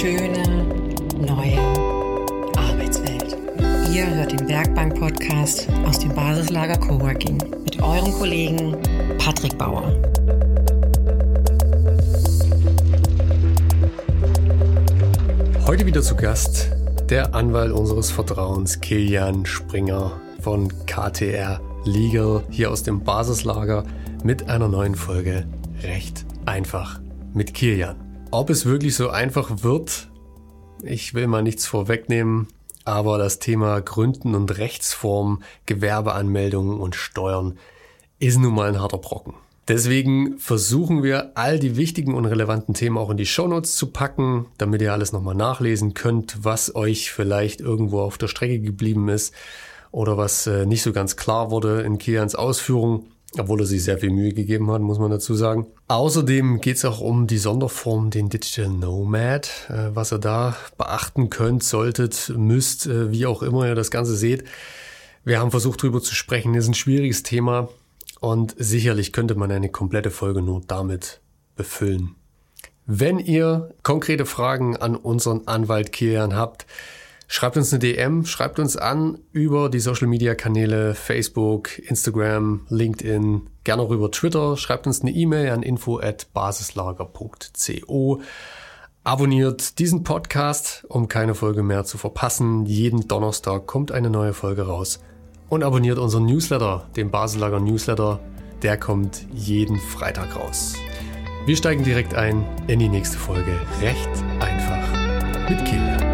schöne neue Arbeitswelt. Ihr hört den Werkbank-Podcast aus dem Basislager Coworking mit eurem Kollegen Patrick Bauer. Heute wieder zu Gast der Anwalt unseres Vertrauens, Kilian Springer von KTR Legal hier aus dem Basislager mit einer neuen Folge Recht einfach mit Kilian. Ob es wirklich so einfach wird, ich will mal nichts vorwegnehmen, aber das Thema Gründen und Rechtsform, Gewerbeanmeldungen und Steuern ist nun mal ein harter Brocken. Deswegen versuchen wir, all die wichtigen und relevanten Themen auch in die Shownotes zu packen, damit ihr alles nochmal nachlesen könnt, was euch vielleicht irgendwo auf der Strecke geblieben ist oder was äh, nicht so ganz klar wurde in Kians Ausführungen obwohl er sich sehr viel Mühe gegeben hat, muss man dazu sagen. Außerdem geht es auch um die Sonderform, den Digital Nomad, äh, was ihr da beachten könnt, solltet, müsst, äh, wie auch immer ihr das Ganze seht. Wir haben versucht, darüber zu sprechen. Ist ein schwieriges Thema und sicherlich könnte man eine komplette Folge nur damit befüllen. Wenn ihr konkrete Fragen an unseren Anwalt Kilian habt, Schreibt uns eine DM, schreibt uns an über die Social Media Kanäle Facebook, Instagram, LinkedIn, gerne auch über Twitter. Schreibt uns eine E-Mail an info@basislager.co. Abonniert diesen Podcast, um keine Folge mehr zu verpassen. Jeden Donnerstag kommt eine neue Folge raus. Und abonniert unseren Newsletter, den Basislager Newsletter. Der kommt jeden Freitag raus. Wir steigen direkt ein in die nächste Folge. Recht einfach mit Kilian.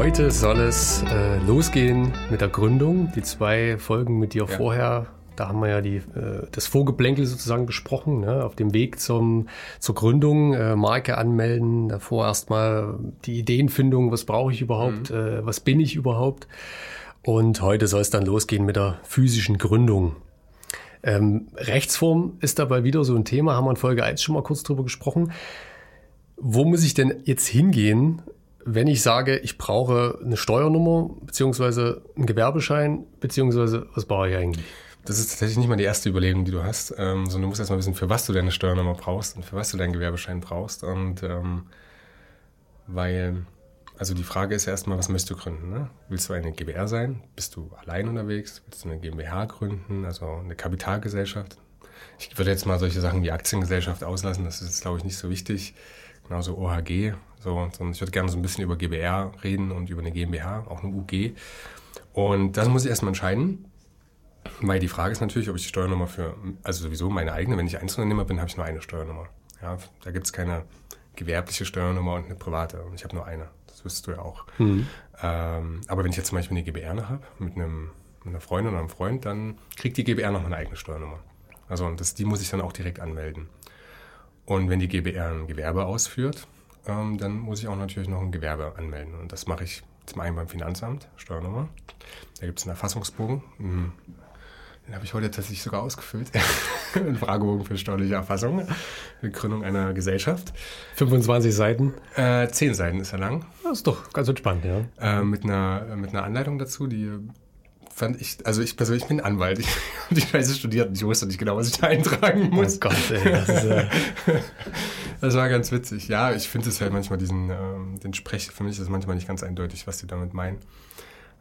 Heute soll es äh, losgehen mit der Gründung. Die zwei Folgen mit dir ja. vorher, da haben wir ja die, äh, das Vorgeplänkel sozusagen besprochen, ne? auf dem Weg zum, zur Gründung, äh, Marke anmelden, davor erstmal die Ideenfindung, was brauche ich überhaupt, mhm. Äh, was bin ich überhaupt. Und heute soll es dann losgehen mit der physischen Gründung. Ähm, Rechtsform ist dabei wieder so ein Thema, haben wir in Folge 1 schon mal kurz drüber gesprochen. Wo muss ich denn jetzt hingehen, wenn ich sage, ich brauche eine Steuernummer beziehungsweise einen Gewerbeschein, beziehungsweise was brauche ich eigentlich? Das ist tatsächlich nicht mal die erste Überlegung, die du hast, ähm, sondern du musst erstmal wissen, für was du deine Steuernummer brauchst und für was du deinen Gewerbeschein brauchst. Und ähm, weil, also die Frage ist erstmal, was möchtest du gründen? Ne? Willst du eine GbR sein? Bist du allein unterwegs? Willst du eine GmbH gründen, also eine Kapitalgesellschaft? Ich würde jetzt mal solche Sachen wie Aktiengesellschaft auslassen, das ist, glaube ich, nicht so wichtig. Genauso OHG, so, sondern ich würde gerne so ein bisschen über GBR reden und über eine GmbH, auch eine UG. Und das muss ich erstmal entscheiden. Weil die Frage ist natürlich, ob ich die Steuernummer für, also sowieso meine eigene, wenn ich Einzelunternehmer bin, habe ich nur eine Steuernummer. Ja, da gibt es keine gewerbliche Steuernummer und eine private. Und ich habe nur eine. Das wüsstest du ja auch. Mhm. Ähm, aber wenn ich jetzt zum Beispiel eine GBR habe, mit, einem, mit einer Freundin oder einem Freund, dann kriegt die GBR noch eine eigene Steuernummer. Also und das, die muss ich dann auch direkt anmelden. Und wenn die GBR ein Gewerbe ausführt, ähm, dann muss ich auch natürlich noch ein Gewerbe anmelden. Und das mache ich zum einen beim Finanzamt, Steuernummer. Da gibt es einen Erfassungsbogen. Hm. Den habe ich heute tatsächlich sogar ausgefüllt. Ein Fragebogen für steuerliche Erfassung. Die Gründung einer Gesellschaft. 25 Seiten? Äh, 10 Seiten ist er lang. Das ist doch ganz entspannt, ja. Äh, mit, einer, mit einer Anleitung dazu, die fand ich, also ich persönlich bin Anwalt. Ich habe die Scheiße studiert und ich wusste nicht genau, was ich da eintragen oh muss. Oh Gott, ey, das, ist, äh das war ganz witzig. Ja, ich finde es halt manchmal diesen, ähm, den Sprech, für mich ist es manchmal nicht ganz eindeutig, was die damit meinen.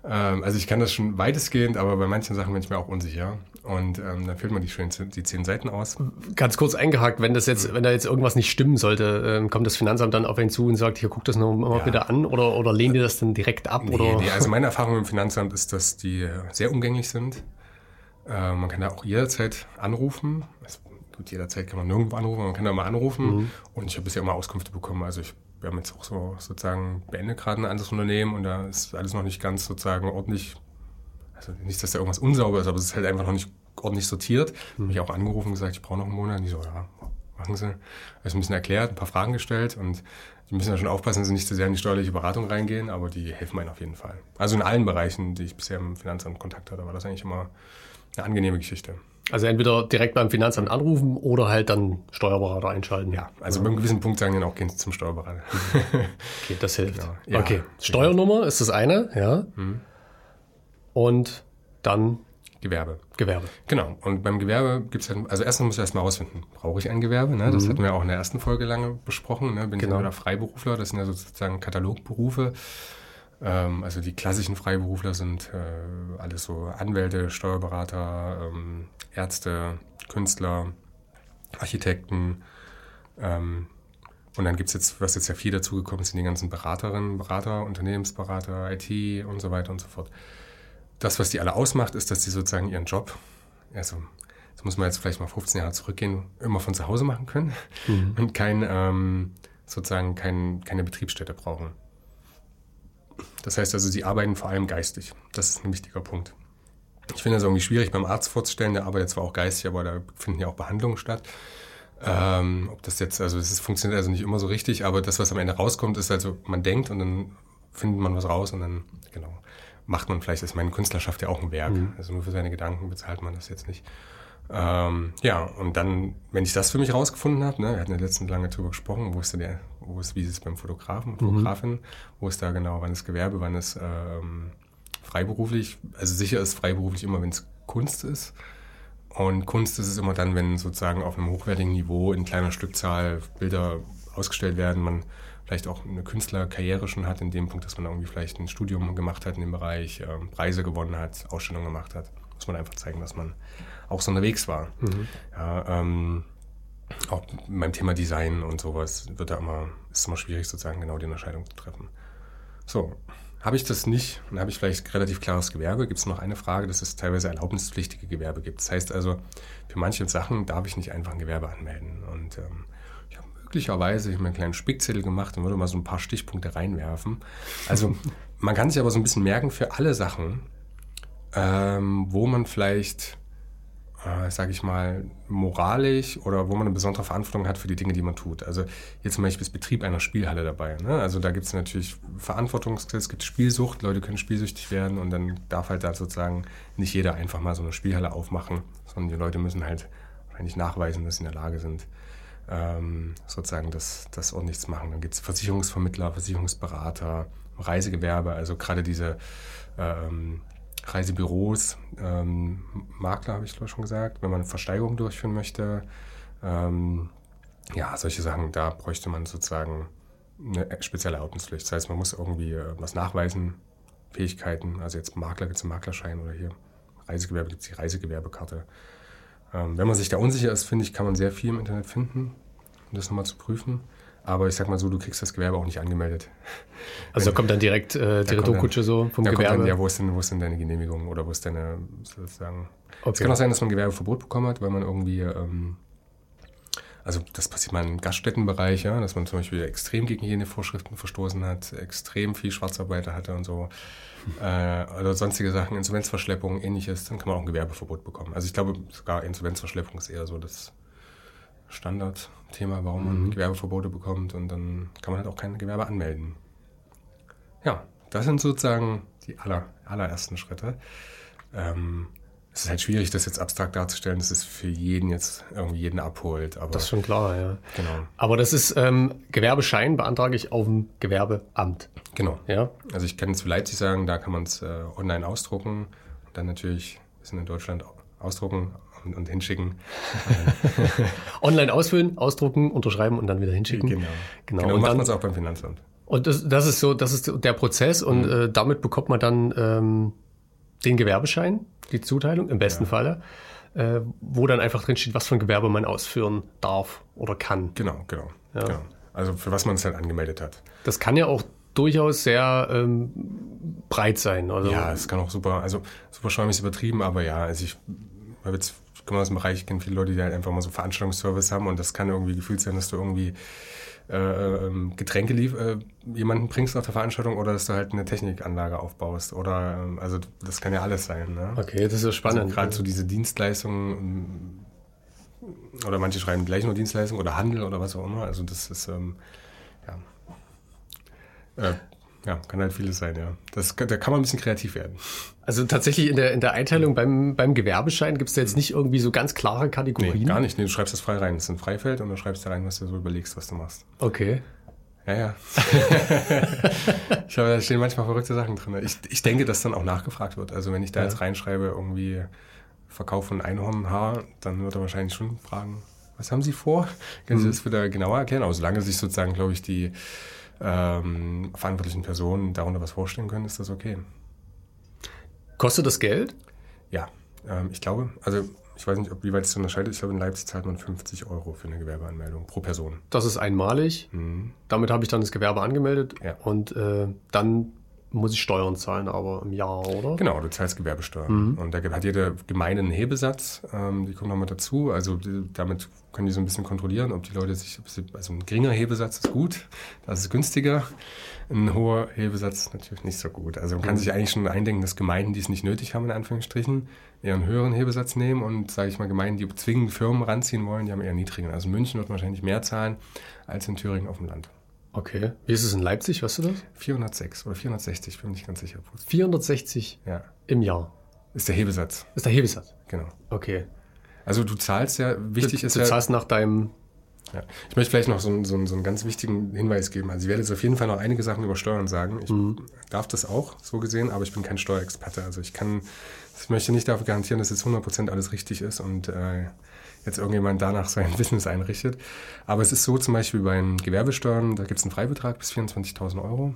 Ähm, also ich kann das schon weitestgehend, aber bei manchen Sachen bin ich mir auch unsicher. Und ähm, dann füllt man die schön die zehn Seiten aus. Ganz kurz eingehakt, wenn das jetzt, wenn da jetzt irgendwas nicht stimmen sollte, ähm, kommt das Finanzamt dann auf einen zu und sagt, hier guck das noch mal ja. bitte an oder, oder lehnen die das dann direkt ab? Nee, oder? Nee, also meine Erfahrung im Finanzamt ist, dass die sehr umgänglich sind. Äh, man kann da auch jederzeit anrufen. Also, gut, jederzeit kann man nirgendwo anrufen, man kann da mal anrufen. Mhm. Und ich habe bisher immer Auskünfte bekommen. Also ich wir haben jetzt auch so sozusagen beendet gerade ein anderes Unternehmen und da ist alles noch nicht ganz sozusagen ordentlich, also nicht, dass da irgendwas unsauber ist, aber es ist halt einfach noch nicht ordentlich sortiert. Mhm. Habe ich auch angerufen und gesagt, ich brauche noch einen Monat. Und die so, ja, machen Sie. Also ein bisschen erklärt, ein paar Fragen gestellt und die müssen ja schon aufpassen, dass sie nicht zu sehr in die steuerliche Beratung reingehen, aber die helfen einem auf jeden Fall. Also in allen Bereichen, die ich bisher im Finanzamt Kontakt hatte, war das eigentlich immer eine angenehme Geschichte. Also entweder direkt beim Finanzamt anrufen oder halt dann Steuerberater einschalten. Ja, also ja. bei einem gewissen Punkt sagen dann auch, gehen Sie zum Steuerberater. okay, das hilft. Genau. Ja, okay, Steuernummer ist das eine, ja. Mhm. Und dann Gewerbe. Gewerbe. Genau. Und beim Gewerbe gibt es halt, also erstens muss ich erstmal rausfinden, brauche ich ein Gewerbe? Ne? Das Mhm. hatten wir auch in der ersten Folge lange besprochen. Ne? Bin Genau. ich entweder Freiberufler, das sind ja sozusagen Katalogberufe. Ähm, also die klassischen Freiberufler sind äh, alles so Anwälte, Steuerberater, ähm, Ärzte, Künstler, Architekten. Ähm, und dann gibt's jetzt, was jetzt ja viel dazugekommen ist, sind die ganzen Beraterinnen, Berater, Unternehmensberater, IT und so weiter und so fort. Das, was die alle ausmacht, ist, dass sie sozusagen ihren Job, also das muss man jetzt vielleicht mal 15 Jahre zurückgehen, immer von zu Hause machen können und kein, ähm, sozusagen kein, keine Betriebsstätte brauchen. Das heißt also, sie arbeiten vor allem geistig. Das ist ein wichtiger Punkt. Ich finde es irgendwie schwierig beim Arzt vorzustellen, der arbeitet zwar auch geistig, aber da finden ja auch Behandlungen statt. Ähm, ob das jetzt, also es funktioniert also nicht immer so richtig, aber das, was am Ende rauskommt, ist also, man denkt und dann findet man was raus und dann, genau, macht man vielleicht, ist meine Künstler schafft ja auch ein Werk. Also nur für seine Gedanken bezahlt man das jetzt nicht. Ähm, ja, und dann, wenn ich das für mich rausgefunden habe, ne, wir hatten ja letztens lange drüber gesprochen, wo ist denn der, wo ist, wie ist es beim Fotografen, Fotografin, wo ist da genau, wann ist Gewerbe, wann ist ähm, freiberuflich. Also sicher ist freiberuflich immer, wenn es Kunst ist. Und Kunst ist es immer dann, wenn sozusagen auf einem hochwertigen Niveau in kleiner Stückzahl Bilder ausgestellt werden, man vielleicht auch eine Künstlerkarriere schon hat, in dem Punkt, dass man irgendwie vielleicht ein Studium gemacht hat in dem Bereich, ähm, Preise gewonnen hat, Ausstellungen gemacht hat. Muss man einfach zeigen, dass man auch so unterwegs war. Ja, ähm, auch beim Thema Design und sowas wird da immer, ist immer schwierig, sozusagen genau die Unterscheidung zu treffen. So, habe ich das nicht, dann habe ich vielleicht relativ klares Gewerbe, gibt es noch eine Frage, dass es teilweise erlaubnispflichtige Gewerbe gibt. Das heißt also, für manche Sachen darf ich nicht einfach ein Gewerbe anmelden. Und ähm, ich habe möglicherweise ich hab mir einen kleinen Spickzettel gemacht und würde mal so ein paar Stichpunkte reinwerfen. Also man kann sich aber so ein bisschen merken für alle Sachen, ähm, wo man vielleicht äh, sage ich mal, moralisch oder wo man eine besondere Verantwortung hat für die Dinge, die man tut. Also jetzt zum Beispiel ist Betrieb einer Spielhalle dabei. Ne? Also da gibt es natürlich Verantwortung, es gibt Spielsucht, Leute können spielsüchtig werden und dann darf halt da sozusagen nicht jeder einfach mal so eine Spielhalle aufmachen, sondern die Leute müssen halt wahrscheinlich nachweisen, dass sie in der Lage sind, ähm, sozusagen das, das ordentlich zu machen. Dann gibt es Versicherungsvermittler, Versicherungsberater, Reisegewerbe, also gerade diese ähm, Reisebüros, ähm, Makler habe ich glaube schon gesagt, wenn man eine Versteigerung durchführen möchte. Ähm, ja, solche Sachen, da bräuchte man sozusagen eine spezielle Erlaubnispflicht. Das heißt, man muss irgendwie äh, was nachweisen, Fähigkeiten, also jetzt Makler gibt es einen Maklerschein oder hier Reisegewerbe gibt es die Reisegewerbekarte. Ähm, wenn man sich da unsicher ist, finde ich, kann man sehr viel im Internet finden, um das nochmal zu prüfen. Aber ich sag mal so, du kriegst das Gewerbe auch nicht angemeldet. Also da kommt dann direkt äh, die Retourkutsche so vom Gewerbe. Dann, ja, wo ist, denn, wo ist denn deine Genehmigung oder wo ist deine, sozusagen. Es Okay. kann auch sein, dass man ein Gewerbeverbot bekommen hat, weil man irgendwie, ähm, also das passiert mal im Gaststättenbereich, ja, dass man zum Beispiel extrem gegen Hygienevorschriften verstoßen hat, extrem viel Schwarzarbeiter hatte und so, äh, oder sonstige Sachen, Insolvenzverschleppung, ähnliches, dann kann man auch ein Gewerbeverbot bekommen. Also ich glaube, sogar Insolvenzverschleppung ist eher so das Standardthema, warum man Gewerbeverbote bekommt und dann kann man halt auch kein Gewerbe anmelden. Ja, das sind sozusagen die aller, allerersten Schritte. Ähm, es ist halt schwierig, das jetzt abstrakt darzustellen, dass es für jeden jetzt irgendwie jeden abholt. Aber Das ist schon klar, ja. genau, Aber das ist ähm, Gewerbeschein beantrage ich auf dem Gewerbeamt. genau. Ja. Also ich kann jetzt für Leipzig sagen, da kann man es äh, online ausdrucken und dann natürlich bisschen in Deutschland ausdrucken und, und hinschicken. Online ausfüllen, ausdrucken, unterschreiben und dann wieder hinschicken. Genau. Genau. Genau, und macht man es auch beim Finanzamt. und das, das ist so, das ist der Prozess und Mhm. äh, damit bekommt man dann ähm, den Gewerbeschein, die Zuteilung im besten Falle, äh, wo dann einfach drin steht, was für ein Gewerbe man ausführen darf oder kann. Genau, genau. Ja. genau. Also für was man es halt angemeldet hat. Das kann ja auch durchaus sehr ähm, breit sein. Also, Ja, es kann auch super, also super schäumig ist übertrieben, aber ja, also ich habe jetzt, komme aus dem Bereich, ich kenne viele Leute, die halt einfach mal so Veranstaltungsservice haben und das kann irgendwie gefühlt sein, dass du irgendwie äh, ähm, Getränke lief, äh, jemanden bringst auf der Veranstaltung oder dass du halt eine Technikanlage aufbaust oder, ähm, also das kann ja alles sein, ne? Okay, das ist ja spannend. Also Gerade so diese Dienstleistungen oder manche schreiben gleich nur Dienstleistung oder Handel oder was auch immer, also das ist, ähm, ja, äh, ja, kann halt vieles sein, ja. Das, da kann man ein bisschen kreativ werden. Also tatsächlich in der, in der Einteilung beim, beim Gewerbeschein gibt es da jetzt nicht irgendwie so ganz klare Kategorien. Nee, gar nicht. Nee, du schreibst das frei rein. Das ist ein Freifeld und du schreibst da rein, was du so überlegst, was du machst. Okay. Ja, ja. ich habe, da stehen manchmal verrückte Sachen drin. Ich, ich denke, dass dann auch nachgefragt wird. Also wenn ich da Ja. jetzt reinschreibe, irgendwie Verkauf von Einhornhaar, dann wird er wahrscheinlich schon fragen, was haben Sie vor? Können Sie Mhm. das wieder genauer erklären? Aber solange sich sozusagen, glaube ich, die ähm, verantwortlichen Personen darunter was vorstellen können, ist das okay. Kostet das Geld? Ja, ähm, ich glaube, also ich weiß nicht, ob wie weit es unterscheidet. Ich glaube, in Leipzig zahlt man 50 Euro für eine Gewerbeanmeldung pro Person. Das ist einmalig. Mhm. Damit habe ich dann das Gewerbe angemeldet Ja. und äh, dann muss ich Steuern zahlen, aber im Jahr, oder? Genau, du zahlst Gewerbesteuer. Mhm. Und da hat jede Gemeinde einen Hebesatz, ähm, die kommt nochmal dazu. Also die, damit können die so ein bisschen kontrollieren, ob die Leute sich, also ein geringer Hebesatz ist gut, das ist günstiger. Ein hoher Hebesatz natürlich nicht so gut. Also man kann Mhm. sich eigentlich schon eindenken, dass Gemeinden, die es nicht nötig haben, in Anführungsstrichen, eher einen höheren Hebesatz nehmen und, sage ich mal, Gemeinden, die zwingend Firmen ranziehen wollen, die haben eher einen niedrigen. Also München wird wahrscheinlich mehr zahlen als in Thüringen auf dem Land. Okay. Wie ist es in Leipzig, weißt du das? 406 oder 460, bin mir nicht ganz sicher. 460 Ja, im Jahr. ist der Hebesatz, Ist der Hebesatz. genau. Okay. Also du zahlst ja, wichtig du, ist du ja, zahlst nach deinem. ja. Ich möchte vielleicht noch so, einen- so, einen- so einen ganz wichtigen Hinweis geben. Also ich werde jetzt auf jeden Fall noch einige Sachen über Steuern sagen. Ich darf das auch, so gesehen, aber ich bin kein Steuerexperte. Also ich kann, ich möchte nicht dafür garantieren, dass jetzt 100% alles richtig ist und äh, jetzt irgendjemand danach sein Business einrichtet. Aber es ist so zum Beispiel bei den Gewerbesteuern, da gibt es einen Freibetrag bis 24.000 Euro,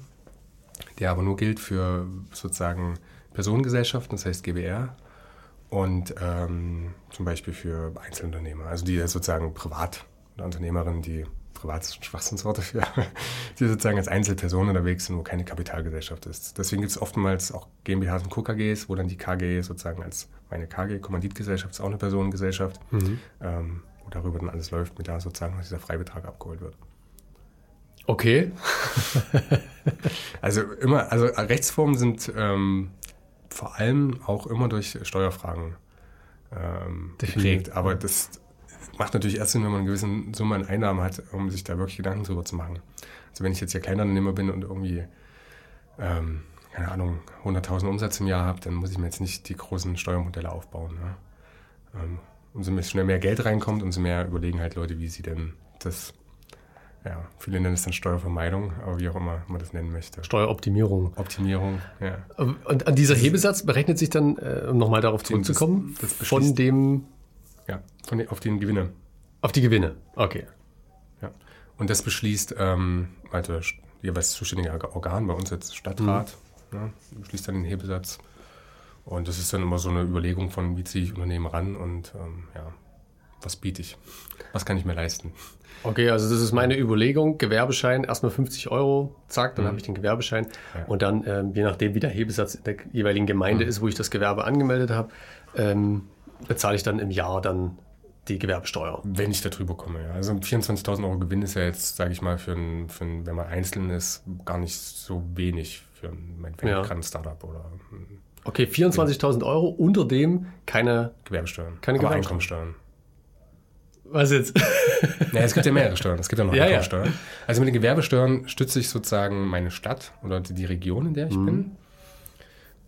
der aber nur gilt für sozusagen Personengesellschaften, das heißt GBR, und ähm, zum Beispiel für Einzelunternehmer, also die sozusagen privat Unternehmerinnen, die privat ist ein Schwachsinnswort dafür, die sozusagen als Einzelperson unterwegs sind, wo keine Kapitalgesellschaft ist. Deswegen gibt es oftmals auch GmbHs und KKGs, wo dann die KG sozusagen als meine KG, Kommanditgesellschaft, ist auch eine Personengesellschaft, ähm, wo darüber dann alles läuft, mit da sozusagen dieser Freibetrag abgeholt wird. Okay. Also immer, also Rechtsformen sind ähm, vor allem auch immer durch Steuerfragen ähm, Definiert, geprägt. Aber das macht natürlich erst Sinn, wenn man eine gewisse Summe an Einnahmen hat, um sich da wirklich Gedanken drüber zu machen. Also wenn ich jetzt hier Kleinunternehmer bin und irgendwie, ähm, keine Ahnung, 100.000 Umsatz im Jahr habe, dann muss ich mir jetzt nicht die großen Steuermodelle aufbauen. Ne? Ähm, umso schnell mehr Geld reinkommt, umso mehr überlegen halt Leute, wie sie denn das, ja, viele nennen es dann Steuervermeidung, aber wie auch immer man das nennen möchte. Steueroptimierung. Optimierung, ja. Und an dieser Hebesatz berechnet sich dann, äh, um nochmal darauf zurückzukommen, das beschließt- von dem von den, auf den Gewinne. auf die Gewinne. Okay. Ja. Und das beschließt ähm, also jeweils zuständige Organ, bei uns jetzt Stadtrat, ne, beschließt dann den Hebesatz. Und das ist dann immer so eine Überlegung von, wie ziehe ich Unternehmen ran und ähm, ja, was biete ich? Was kann ich mir leisten? Okay, also das ist meine Überlegung. Gewerbeschein, erstmal 50 Euro, zack, dann habe ich den Gewerbeschein. Mhm. Ja. Und dann, ähm, je nachdem, wie der Hebesatz in der jeweiligen Mhm. Gemeinde ist, wo ich das Gewerbe angemeldet habe, ähm, bezahle ich dann im Jahr dann die Gewerbesteuer. Wenn ich da drüber komme, ja. Also 24.000 Euro Gewinn ist ja jetzt, sage ich mal, für ein, für ein, wenn man einzeln ist, gar nicht so wenig für ein, Ja. ein Startup oder ein Okay, 24.000 Euro, unter dem keine, Gewerbesteuern. Keine aber Gewerbesteuern. Einkommensteuern. was jetzt? Ja, es gibt ja mehrere Steuern. Es gibt ja noch Ja, ja. Einkommensteuern. Also mit den Gewerbesteuern stütze ich sozusagen meine Stadt oder die die Region, in der ich bin.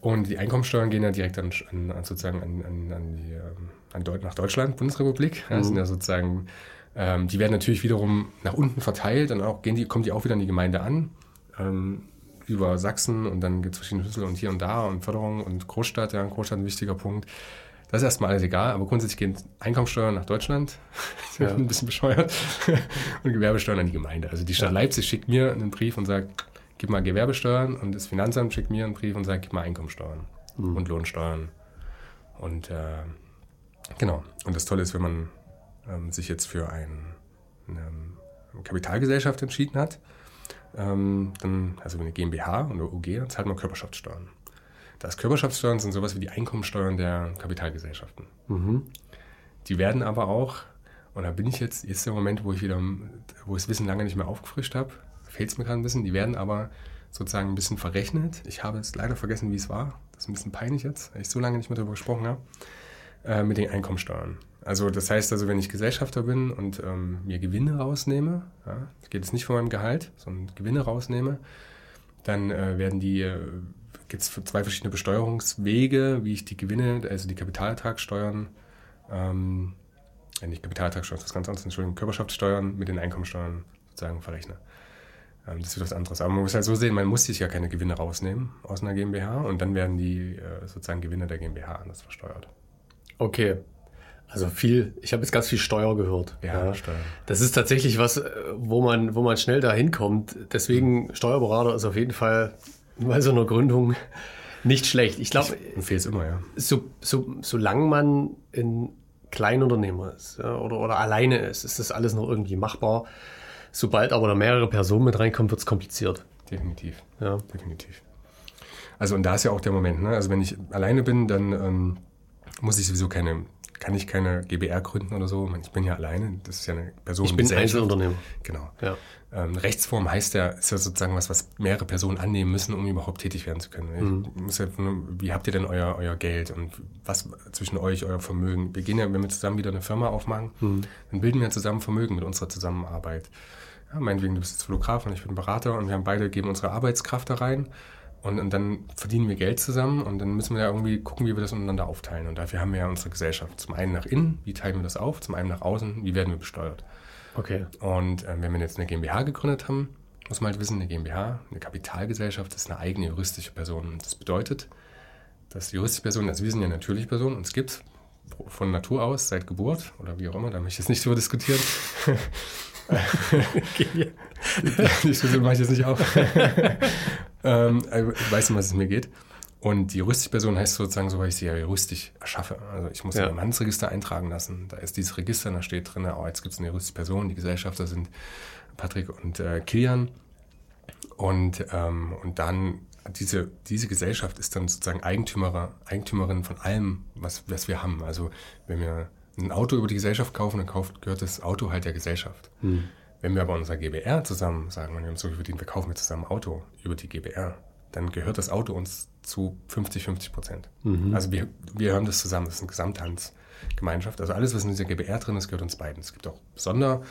Und die Einkommensteuern gehen ja direkt an, an, sozusagen an, an, an die, ähm, nach Deutschland, Bundesrepublik. Das sind ja sozusagen, ähm, die werden natürlich wiederum nach unten verteilt und auch gehen die, kommen die auch wieder an die Gemeinde an. Ähm, über Sachsen und dann gibt es verschiedene Schlüssel und hier und da und Förderung und Großstadt, ja, Großstadt ein wichtiger Punkt. Das ist erstmal alles egal, aber grundsätzlich gehen Einkommensteuern nach Deutschland, Ja. ein bisschen bescheuert, und Gewerbesteuern an die Gemeinde. Also die Stadt Ja. Leipzig schickt mir einen Brief und sagt, gib mal Gewerbesteuern und das Finanzamt schickt mir einen Brief und sagt, gib mal Einkommensteuern und Lohnsteuern. Und äh, genau. Und das Tolle ist, wenn man ähm, sich jetzt für ein, eine Kapitalgesellschaft entschieden hat, ähm, dann, also eine GmbH und eine UG, dann zahlt man Körperschaftssteuern. Das Körperschaftssteuern sind sowas wie die Einkommensteuern der Kapitalgesellschaften. Die werden aber auch, und da bin ich jetzt, jetzt der Moment, wo ich wieder, wo ich das Wissen lange nicht mehr aufgefrischt habe, fehlt es mir gerade ein bisschen, die werden aber sozusagen ein bisschen verrechnet. Ich habe jetzt leider vergessen, wie es war. Das ist ein bisschen peinlich jetzt, weil ich so lange nicht mehr darüber gesprochen habe, äh, mit den Einkommensteuern. Also das heißt also, wenn ich Gesellschafter bin und ähm, mir Gewinne rausnehme, ja, geht jetzt nicht von meinem Gehalt, sondern Gewinne rausnehme, dann äh, werden die, äh, gibt es zwei verschiedene Besteuerungswege, wie ich die Gewinne, also die Kapitalertragssteuern, ähm, äh, nicht Kapitalertragssteuern, das ist ganz anderes, Entschuldigung, Körperschaftssteuern mit den Einkommensteuern sozusagen verrechne. Ähm, das wird was anderes. Aber man muss halt so sehen, man muss sich ja keine Gewinne rausnehmen aus einer GmbH und dann werden die äh, sozusagen Gewinne der GmbH anders versteuert. Okay. Also viel, ich habe jetzt ganz viel Steuer gehört. Ja, Steuer. Das ist tatsächlich was, äh, wo man, wo man schnell da hinkommt. Deswegen Steuerberater ist auf jeden Fall bei so einer Gründung nicht schlecht. Ich glaube, Empfehle es immer, ja. so, so, solange man ein Kleinunternehmer ist ja, oder, oder alleine ist, ist das alles noch irgendwie machbar. Sobald aber da mehrere Personen mit reinkommen, wird es kompliziert. Definitiv. Ja. Definitiv. Also und da ist ja auch der Moment, ne? Also wenn ich alleine bin, dann ähm, muss ich sowieso keine, kann ich keine GBR gründen oder so. Ich bin ja alleine, das ist ja eine Person. Ich bin Einzelunternehmer. Genau. Ja. Ähm, Rechtsform heißt ja, ist ja sozusagen was, was mehrere Personen annehmen müssen, um überhaupt tätig werden zu können. Muss ja, wie habt ihr denn euer, euer Geld und was zwischen euch, euer Vermögen? Wir gehen ja, wenn wir zusammen wieder eine Firma aufmachen, dann bilden wir zusammen Vermögen mit unserer Zusammenarbeit. Ja, meinetwegen, du bist jetzt Fotograf und ich bin Berater und wir haben beide geben unsere Arbeitskraft da rein und, und dann verdienen wir Geld zusammen und dann müssen wir ja irgendwie gucken, wie wir das untereinander aufteilen. Und dafür haben wir ja unsere Gesellschaft. Zum einen nach innen, wie teilen wir das auf? Zum einen nach außen, wie werden wir besteuert? Okay. Und äh, wenn wir jetzt eine GmbH gegründet haben, muss man halt wissen, eine GmbH, eine Kapitalgesellschaft ist eine eigene juristische Person. Und das bedeutet, dass die juristische Person, also wir sind ja natürliche Personen, uns gibt von Natur aus seit Geburt oder wie auch immer, da möchte ich jetzt nicht drüber diskutieren. Die Diskussion mache ich jetzt nicht auf. ähm, also ich weiß nicht, was es mir geht. Und die juristische Person heißt sozusagen so, weil ich sie ja juristisch erschaffe. Also ich muss Ja. im Handelsregister eintragen lassen. Da ist dieses Register, da steht drin, oh, jetzt gibt es eine juristische Person. Die Gesellschafter sind Patrick und äh, Kilian. Und, ähm, und dann diese, diese Gesellschaft ist dann sozusagen Eigentümer, Eigentümerin von allem, was, was wir haben. Also wenn wir ein Auto über die Gesellschaft kaufen, dann kauft, gehört das Auto halt der Gesellschaft. Wenn wir aber unser GBR zusammen sagen, wir haben so viel verdient, wir kaufen jetzt zusammen ein Auto über die GBR, dann gehört das Auto uns zu 50, 50 Prozent. Also wir, wir hören das zusammen, das ist eine Gesamthandsgemeinschaft. Also alles, was in dieser GBR drin ist, gehört uns beiden. Es gibt auch Sonder,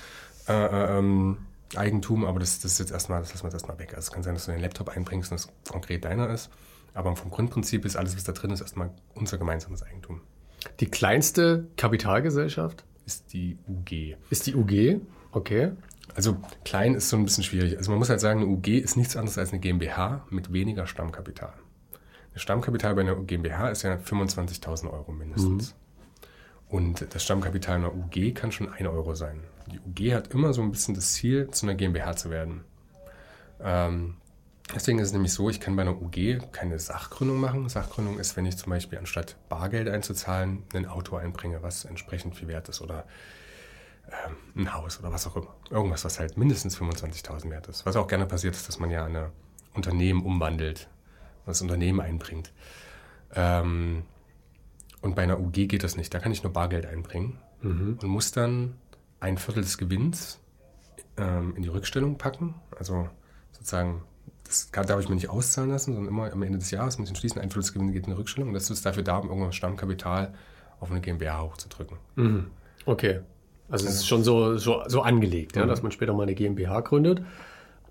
äh, ähm, Eigentum, aber das, das ist jetzt erstmal, das lassen wir jetzt erstmal weg. Also es kann sein, dass du den Laptop einbringst und das konkret deiner ist. Aber vom Grundprinzip ist alles, was da drin ist, erstmal unser gemeinsames Eigentum. Die kleinste Kapitalgesellschaft Ist die UG. ist die UG. Okay. Also klein ist so ein bisschen schwierig. Also man muss halt sagen, eine UG ist nichts anderes als eine GmbH mit weniger Stammkapital. Das Stammkapital bei einer GmbH ist ja 25.000 Euro mindestens. Und das Stammkapital einer UG kann schon 1 Euro sein. Die UG hat immer so ein bisschen das Ziel, zu einer GmbH zu werden. Ähm, deswegen ist es nämlich so, ich kann bei einer UG keine Sachgründung machen. Sachgründung ist, wenn ich zum Beispiel anstatt Bargeld einzuzahlen, ein Auto einbringe, was entsprechend viel wert ist. Oder ähm, ein Haus oder was auch immer. Irgendwas, was halt mindestens 25.000 wert ist. Was auch gerne passiert ist, dass man ja ein Unternehmen umwandelt, das Unternehmen einbringt. Ähm, und bei einer UG geht das nicht. Da kann ich nur Bargeld einbringen und muss dann ein Viertel des Gewinns ähm, in die Rückstellung packen. Also sozusagen, das kann, darf ich mir nicht auszahlen lassen, sondern immer am Ende des Jahres muss ich entschließen, ein geht in die Rückstellung. Und das ist dafür da, um irgendwann Stammkapital auf eine GmbH hochzudrücken. Okay. Also es ist schon so, so, so angelegt, ja, dass man später mal eine GmbH gründet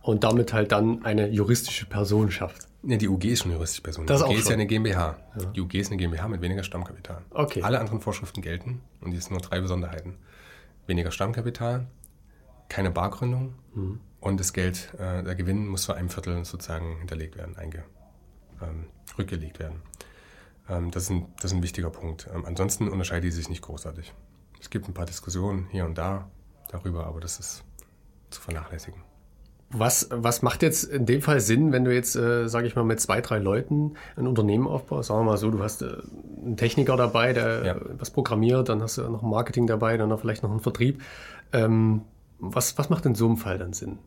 und damit halt dann eine juristische Person schafft. Ne, die UG ist schon eine juristische Person. Das die auch UG ist schon. ja eine GmbH. Die UG ist eine GmbH mit weniger Stammkapital. Okay. Alle anderen Vorschriften gelten und die sind nur drei Besonderheiten. Weniger Stammkapital, keine Bargründung Mhm. Und das Geld, äh, der Gewinn muss zu einem Viertel sozusagen hinterlegt werden, einge, ähm, rückgelegt werden. Ähm, das, ist ein, das ist ein wichtiger Punkt. Ähm, ansonsten unterscheiden die sich nicht großartig. Es gibt ein paar Diskussionen hier und da darüber, aber das ist zu vernachlässigen. Was, was macht jetzt in dem Fall Sinn, wenn du jetzt, äh, sage ich mal, mit zwei, drei Leuten ein Unternehmen aufbaust? Sagen wir mal so, du hast äh, einen Techniker dabei, der Ja. was programmiert, dann hast du noch ein Marketing dabei, dann noch vielleicht noch einen Vertrieb. Ähm, was, was macht in so einem Fall dann Sinn?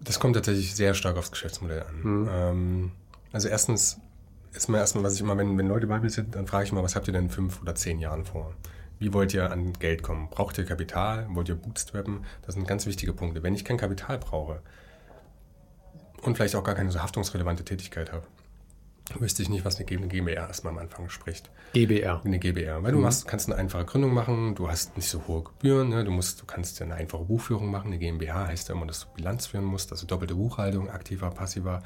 Das kommt tatsächlich sehr stark aufs Geschäftsmodell an. Ähm, also erstens ist erstmal, was ich immer, wenn, wenn Leute bei mir sind, dann frage ich mal, was habt ihr denn in fünf oder zehn Jahren vor? Wie wollt ihr an Geld kommen? Braucht ihr Kapital? Wollt ihr bootstrappen? Das sind ganz wichtige Punkte. Wenn ich kein Kapital brauche und vielleicht auch gar keine so haftungsrelevante Tätigkeit habe, wüsste ich nicht, was eine GmbH erstmal am Anfang spricht GBR. eine GBR. Weil du machst, kannst eine einfache Gründung machen, du hast nicht so hohe Gebühren, ne? du, musst, du kannst ja eine einfache Buchführung machen. Eine GmbH heißt ja immer, dass du Bilanz führen musst, also doppelte Buchhaltung, aktiver, passiver.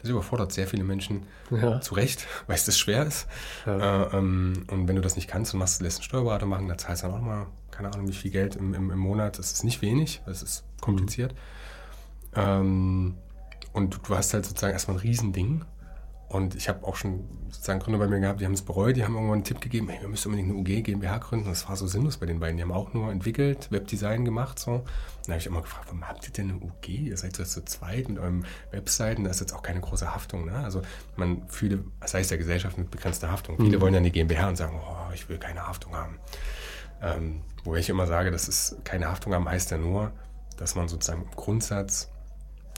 Das überfordert sehr viele Menschen Ja. zu Recht, weil es das schwer ist. Äh, ähm, und wenn du das nicht kannst und machst, lässt einen Steuerberater machen, da zahlst du dann auch mal, keine Ahnung, wie viel Geld im, im, im Monat. Das ist nicht wenig, das ist kompliziert. Ähm, und du, du hast halt sozusagen erstmal ein Riesending. Und ich habe auch schon sozusagen Gründer bei mir gehabt, die haben es bereut, die haben irgendwann einen Tipp gegeben, hey, wir müssen unbedingt eine UG GmbH gründen. Das war so sinnlos bei den beiden. Die haben auch nur entwickelt, Webdesign gemacht. So. Dann habe ich immer gefragt, warum habt ihr denn eine UG? Ihr seid so zu zweit mit eurem Webseiten, da ist jetzt auch keine große Haftung. Ne? Also man viele, das heißt ja Gesellschaft mit begrenzter Haftung. Mhm. Viele wollen ja eine GmbH und sagen, oh, ich will keine Haftung haben. Ähm, wo ich immer sage, das ist keine Haftung haben, heißt ja nur, dass man sozusagen im Grundsatz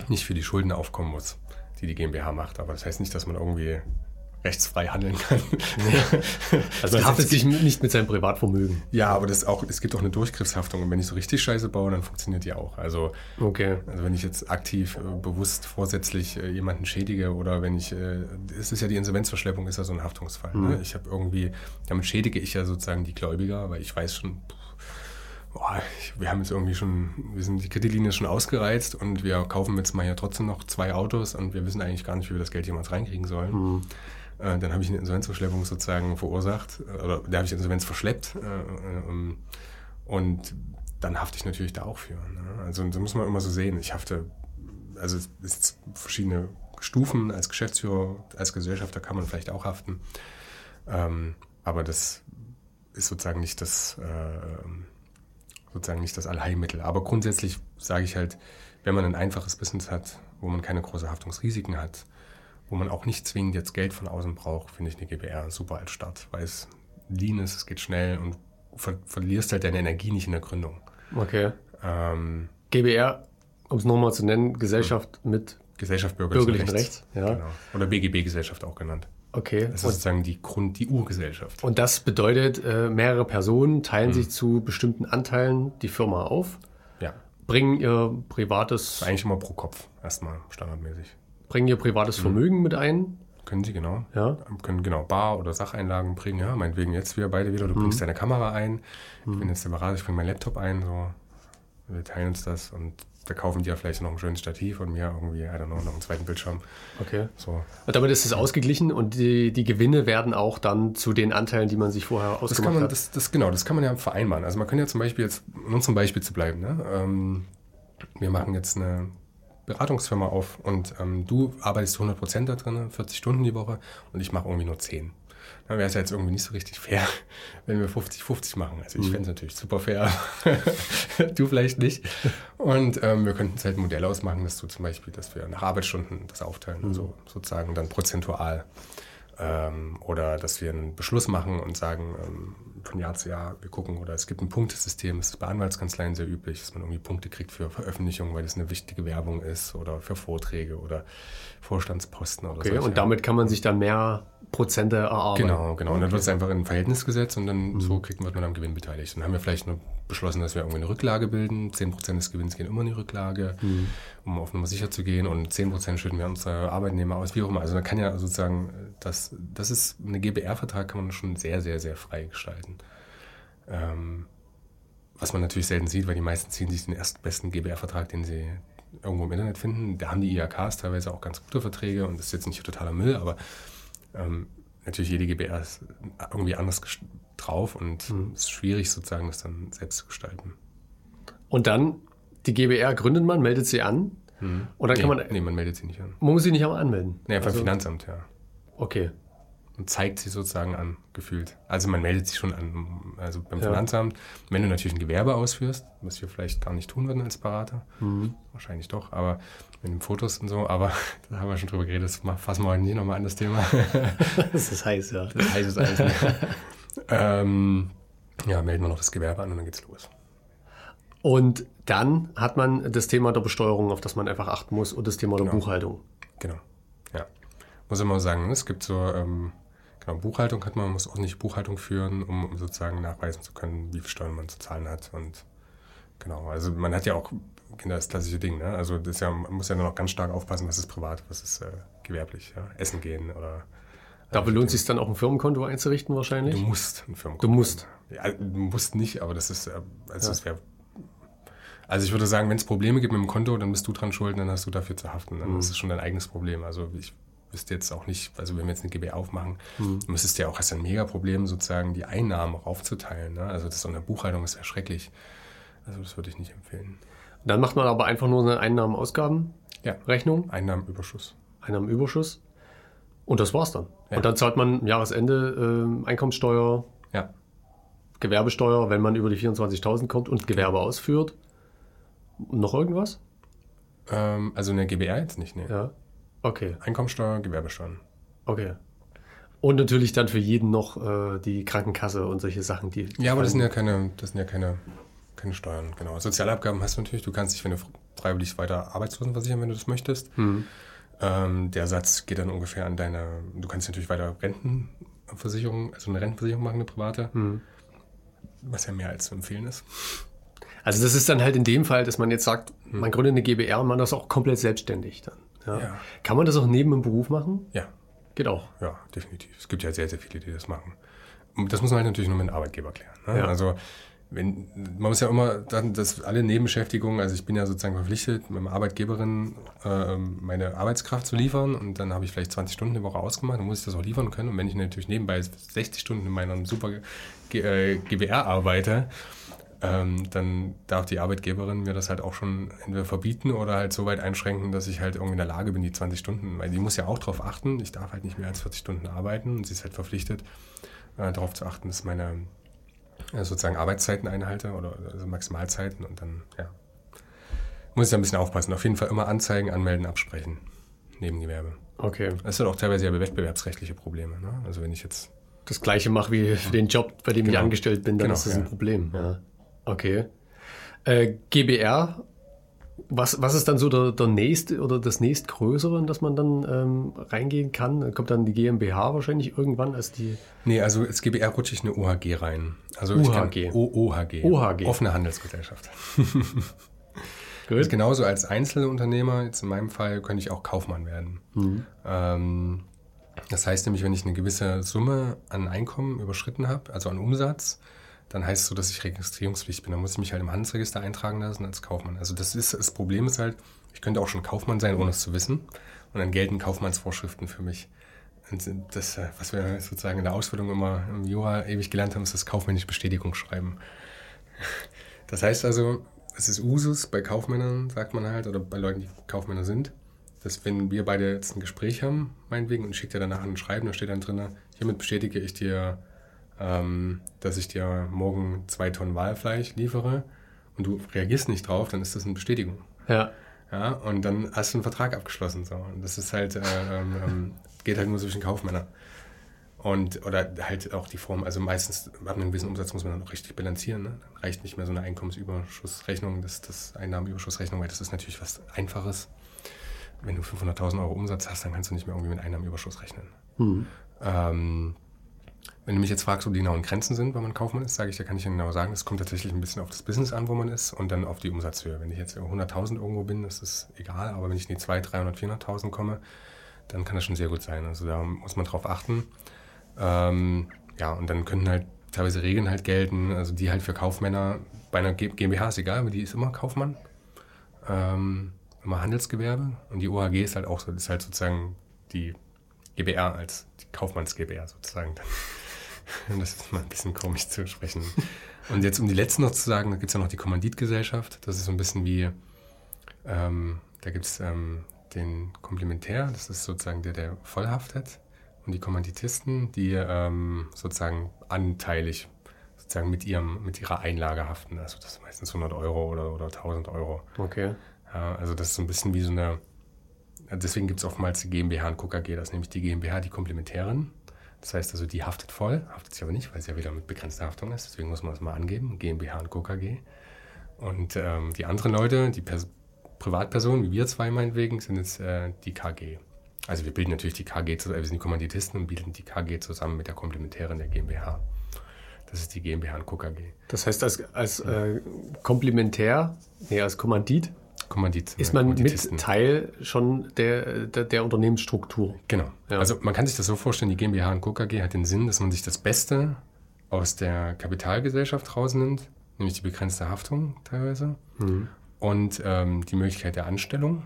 nicht für die Schulden aufkommen muss die die GmbH macht. Aber das heißt nicht, dass man irgendwie rechtsfrei handeln kann. also man haftet sich nicht mit seinem Privatvermögen. Ja, aber das auch, es gibt auch eine Durchgriffshaftung. Und wenn ich so richtig Scheiße baue, dann funktioniert die auch. Also, okay. also wenn ich jetzt aktiv, äh, bewusst, vorsätzlich äh, jemanden schädige oder wenn ich, äh, es ist ja die Insolvenzverschleppung, ist ja so ein Haftungsfall. Mhm. Ne? Ich habe irgendwie, damit schädige ich ja sozusagen die Gläubiger, weil ich weiß schon, boah, wir haben jetzt irgendwie schon, wir sind die Kreditlinie schon ausgereizt und wir kaufen jetzt mal hier trotzdem noch zwei Autos und wir wissen eigentlich gar nicht, wie wir das Geld jemals reinkriegen sollen. Mhm. Äh, dann habe ich eine Insolvenzverschleppung sozusagen verursacht oder da habe ich Insolvenz verschleppt äh, ähm, und dann hafte ich natürlich da auch für. Ne? Also da muss man immer so sehen. Ich hafte, also es sind verschiedene Stufen als Geschäftsführer, als Gesellschafter kann man vielleicht auch haften. Ähm, aber das ist sozusagen nicht das äh, sozusagen nicht das Allheilmittel. Aber grundsätzlich sage ich halt, wenn man ein einfaches Business hat, wo man keine großen Haftungsrisiken hat, wo man auch nicht zwingend jetzt Geld von außen braucht, finde ich eine GBR super als Start, weil es lean ist, es geht schnell und ver verlierst halt deine Energie nicht in der Gründung. Okay. Ähm, GBR, um es nochmal zu nennen, Gesellschaft mit Gesellschaft bürgerlichen, bürgerlichen Rechts. Rechts ja. Genau. Oder BGB-Gesellschaft auch genannt. Okay. Das ist und, sozusagen die Grund, die Urgesellschaft. Und das bedeutet, äh, mehrere Personen teilen hm. sich zu bestimmten Anteilen die Firma auf. Ja. Bringen ihr privates. Eigentlich immer pro Kopf, erstmal standardmäßig. Bringen ihr privates hm. Vermögen mit ein. Können sie, genau. Ja. Können genau Bar- oder Sacheinlagen bringen, ja. Meinetwegen jetzt wir beide wieder. Du hm. bringst deine Kamera ein. Ich bin jetzt Berater, ich bringe meinen Laptop ein. So. Wir teilen uns das und da kaufen die ja vielleicht noch ein schönes Stativ und mir irgendwie, I don't know, noch einen zweiten Bildschirm. Okay. So. Und damit ist es ausgeglichen und die, die Gewinne werden auch dann zu den Anteilen, die man sich vorher ausgemacht das kann man, hat. Das, das, genau, das kann man ja vereinbaren. Also man kann ja zum Beispiel jetzt, in unserem Beispiel zu bleiben, ne? Ähm, wir machen jetzt eine Beratungsfirma auf und ähm, du arbeitest 100% da drin, 40 Stunden die Woche und ich mache irgendwie nur 10 dann wäre es ja jetzt irgendwie nicht so richtig fair, wenn wir 50-50 machen. Also ich mhm. fände es natürlich super fair. du vielleicht nicht. Und ähm, wir könnten es halt ein Modell ausmachen, dass du zum Beispiel, dass wir nach Arbeitsstunden das aufteilen, mhm. so, sozusagen dann prozentual. Ähm, oder dass wir einen Beschluss machen und sagen, ähm, von Jahr zu Jahr, wir gucken, oder es gibt ein Punktesystem, das ist bei Anwaltskanzleien sehr üblich, dass man irgendwie Punkte kriegt für Veröffentlichungen, weil das eine wichtige Werbung ist oder für Vorträge oder Vorstandsposten oder so. Okay, und damit kann man sich dann mehr Prozente erarbeiten. Genau, genau. Und dann wird es einfach in ein Verhältnis gesetzt und dann mhm. so kriegt, man am Gewinn beteiligt. Dann haben wir vielleicht nur beschlossen, dass wir irgendwie eine Rücklage bilden. 10% des Gewinns gehen immer in die Rücklage, mhm. um auf Nummer sicher zu gehen. Und 10% schütten wir unsere Arbeitnehmer aus, wie auch immer. Also man kann ja sozusagen, das, das ist, eine GBR-Vertrag kann man schon sehr, sehr, sehr frei gestalten. Ähm, was man natürlich selten sieht, weil die meisten ziehen sich den ersten besten GBR-Vertrag, den sie irgendwo im Internet finden. Da haben die IHKs teilweise auch ganz gute Verträge und das ist jetzt nicht totaler Müll, aber ähm, natürlich jede GBR ist irgendwie anders drauf und mhm. es ist schwierig sozusagen, das dann selbst zu gestalten. Und dann, die GBR gründet man, meldet sie an mhm. und dann nee, kann man... Nee, man meldet sie nicht an. Man muss sie nicht einmal anmelden? Nee, beim also, Finanzamt, ja. Okay und zeigt sie sozusagen an, gefühlt. Also man meldet sich schon an, also beim ja. Finanzamt. Wenn du natürlich ein Gewerbe ausführst, was wir vielleicht gar nicht tun würden als Berater, mhm. wahrscheinlich doch, aber mit den Fotos und so, aber da haben wir schon drüber geredet, das fassen wir heute nicht nochmal an das Thema. das ist heiß, ja. Das ist heißes Eisen. ähm, ja, melden wir noch das Gewerbe an und dann geht's los. Und dann hat man das Thema der Besteuerung, auf das man einfach achten muss, und das Thema der genau. Buchhaltung. Genau. Ja. Muss immer sagen, es gibt so ähm, Genau, Buchhaltung hat man, man muss auch nicht Buchhaltung führen, um, um, sozusagen nachweisen zu können, wie viel Steuern man zu zahlen hat. Und genau, also man hat ja auch Kinder das klassische Ding, ne? Also das ja, man muss ja nur noch ganz stark aufpassen, was ist privat, was ist äh, gewerblich, ja? Essen gehen oder. Da lohnt es sich dann auch ein Firmenkonto einzurichten wahrscheinlich? Du musst ein Firmenkonto. Du musst. Ja, du musst nicht, aber das ist, äh, also ja. das wäre also ich würde sagen, wenn es Probleme gibt mit dem Konto, dann bist du dran schuld, dann hast du dafür zu haften. Dann mhm. ist es schon dein eigenes Problem. Also ich wüsste jetzt auch nicht, also wenn wir jetzt eine GB aufmachen, mhm. müsstest du ja auch, hast ein Mega-Problem, sozusagen die Einnahmen aufzuteilen. Ne? Also das ist so eine Buchhaltung, ist ja schrecklich. Also das würde ich nicht empfehlen. Dann macht man aber einfach nur eine Einnahmen-Ausgaben-Rechnung, Ja, Einnahmenüberschuss. Einnahmenüberschuss. Und das war's dann. Ja. Und dann zahlt man Jahresende ähm, Einkommenssteuer, Ja. Gewerbesteuer, wenn man über die 24.000 kommt und Gewerbe ausführt. Noch irgendwas? Ähm, also eine GBR jetzt nicht, ne? Ja. Okay, Einkommensteuer, Gewerbesteuern. okay. Und natürlich dann für jeden noch äh, die Krankenkasse und solche Sachen, die. Ja, aber das sind ja keine, das sind ja keine, keine Steuern, genau. Sozialabgaben hast du natürlich. Du kannst dich, wenn du freiwillig weiter Arbeitslosen versichern, wenn du das möchtest. Hm. Ähm, der Satz geht dann ungefähr an deine, du kannst natürlich weiter Rentenversicherung, also eine Rentenversicherung machen, eine private, Hm. was ja mehr als zu empfehlen ist. Also das ist dann halt in dem Fall, dass man jetzt sagt, man gründet eine GBR und man das auch komplett selbstständig dann. Ja. Ja. Kann man das auch neben dem Beruf machen? Ja, Geht auch. ja, definitiv. Es gibt ja sehr, sehr viele, die das machen. Das muss man halt natürlich nur mit dem Arbeitgeber klären. Ne? Ja. Also wenn, man muss ja immer dass alle Nebenbeschäftigungen, also ich bin ja sozusagen verpflichtet, mit meiner Arbeitgeberin ähm, meine Arbeitskraft zu liefern und dann habe ich vielleicht 20 Stunden die Woche ausgemacht, dann muss ich das auch liefern können. Und wenn ich natürlich nebenbei 60 Stunden in meiner super G äh, GBR arbeite, ähm, dann darf die Arbeitgeberin mir das halt auch schon entweder verbieten oder halt so weit einschränken, dass ich halt irgendwie in der Lage bin, die 20 Stunden, weil die muss ja auch darauf achten, ich darf halt nicht mehr als 40 Stunden arbeiten und sie ist halt verpflichtet, äh, darauf zu achten, dass meine äh, sozusagen Arbeitszeiten einhalte oder also Maximalzeiten und dann, ja, muss ich da ein bisschen aufpassen. Auf jeden Fall immer anzeigen, anmelden, absprechen. Nebengewerbe. Okay. Das hat auch teilweise ja wettbewerbsrechtliche Probleme. Ne? Also wenn ich jetzt Das gleiche mache wie für den Job, bei dem ich Genau. angestellt bin, dann Genau, ist das ja. ein Problem. Ja. Okay. Äh, GBR, was, was ist dann so der, der nächste oder das nächstgrößere, in das man dann ähm, reingehen kann? Kommt dann die GmbH wahrscheinlich irgendwann als die. Nee, also als GBR rutsche ich eine OHG rein. Also OHG. OHG. OHG. Offene Handelsgesellschaft. Gut. genauso als Einzelunternehmer, jetzt in meinem Fall, könnte ich auch Kaufmann werden. Ähm, das heißt nämlich, wenn ich eine gewisse Summe an Einkommen überschritten habe, also an Umsatz, dann heißt es so, dass ich registrierungspflichtig bin. Dann muss ich mich halt im Handelsregister eintragen lassen als Kaufmann. Also das ist das Problem ist halt, ich könnte auch schon Kaufmann sein, ohne es zu wissen. Und dann gelten Kaufmannsvorschriften für mich. Und das, was wir sozusagen in der Ausbildung immer im Jura ewig gelernt haben, ist das kaufmännische Bestätigungsschreiben. Das heißt also, es ist Usus bei Kaufmännern, sagt man halt, oder bei Leuten, die Kaufmänner sind, dass wenn wir beide jetzt ein Gespräch haben, meinetwegen, und schickt dir danach ein Schreiben, da steht dann drin, hiermit bestätige ich dir, ähm, dass ich dir morgen zwei Tonnen Walfleisch liefere und du reagierst nicht drauf, dann ist das eine Bestätigung. Ja. Ja, und dann hast du einen Vertrag abgeschlossen. So. Und das ist halt, äh, ähm, ähm, geht halt nur zwischen Kaufmännern. Und, oder halt auch die Form, also meistens ab einem gewissen Umsatz muss man dann auch richtig bilanzieren. Ne? Dann reicht nicht mehr so eine Einkommensüberschussrechnung, das, das Einnahmenüberschussrechnung, weil das ist natürlich was Einfaches. Wenn du 500.000 Euro Umsatz hast, dann kannst du nicht mehr irgendwie mit Einnahmenüberschuss rechnen. Ähm, wenn du mich jetzt fragst, wo die genauen Grenzen sind, wenn man Kaufmann ist, sage ich, da kann ich genau sagen, es kommt tatsächlich ein bisschen auf das Business an, wo man ist und dann auf die Umsatzhöhe. Wenn ich jetzt 100.000 irgendwo bin, das ist egal, aber wenn ich in die 200.000, 300.000, 400.000 komme, dann kann das schon sehr gut sein. Also da muss man drauf achten. Ähm, ja, und dann können halt teilweise Regeln halt gelten, also die halt für Kaufmänner, bei einer GmbH ist egal, aber die ist immer Kaufmann, ähm, immer Handelsgewerbe und die OHG ist halt auch so, ist halt sozusagen die GBR als die Kaufmanns-GBR sozusagen. Das ist mal ein bisschen komisch zu sprechen. Und jetzt um die letzten noch zu sagen, da gibt es ja noch die Kommanditgesellschaft. Das ist so ein bisschen wie, ähm, da gibt es ähm, den Komplementär, das ist sozusagen der, der vollhaftet. Und die Kommanditisten, die ähm, sozusagen anteilig sozusagen mit, ihrem, mit ihrer Einlage haften. Also das ist meistens 100 Euro oder, oder 1000 Euro. Okay. Ja, also das ist so ein bisschen wie so eine, deswegen gibt es oftmals die GmbH und KKG, das ist nämlich die GmbH, die Komplementären. Das heißt also, die haftet voll, haftet sie aber nicht, weil es ja wieder mit begrenzter Haftung ist. Deswegen muss man das mal angeben, GmbH und KKG. Und ähm, die anderen Leute, die Pers Privatpersonen, wie wir zwei meinetwegen, sind jetzt äh, die KG. Also wir bilden natürlich die KG zusammen, wir sind die Kommanditisten und bilden die KG zusammen mit der Komplementären der GmbH. Das ist die GmbH und KKG. Das heißt, als, als äh, Komplementär, nee, als Kommandit, Kommandit. ist man mit Teil schon der, der, der Unternehmensstruktur. Genau. Ja. Also man kann sich das so vorstellen, die GmbH und Co. KG hat den Sinn, dass man sich das Beste aus der Kapitalgesellschaft rausnimmt, nämlich die begrenzte Haftung teilweise und ähm, die Möglichkeit der Anstellung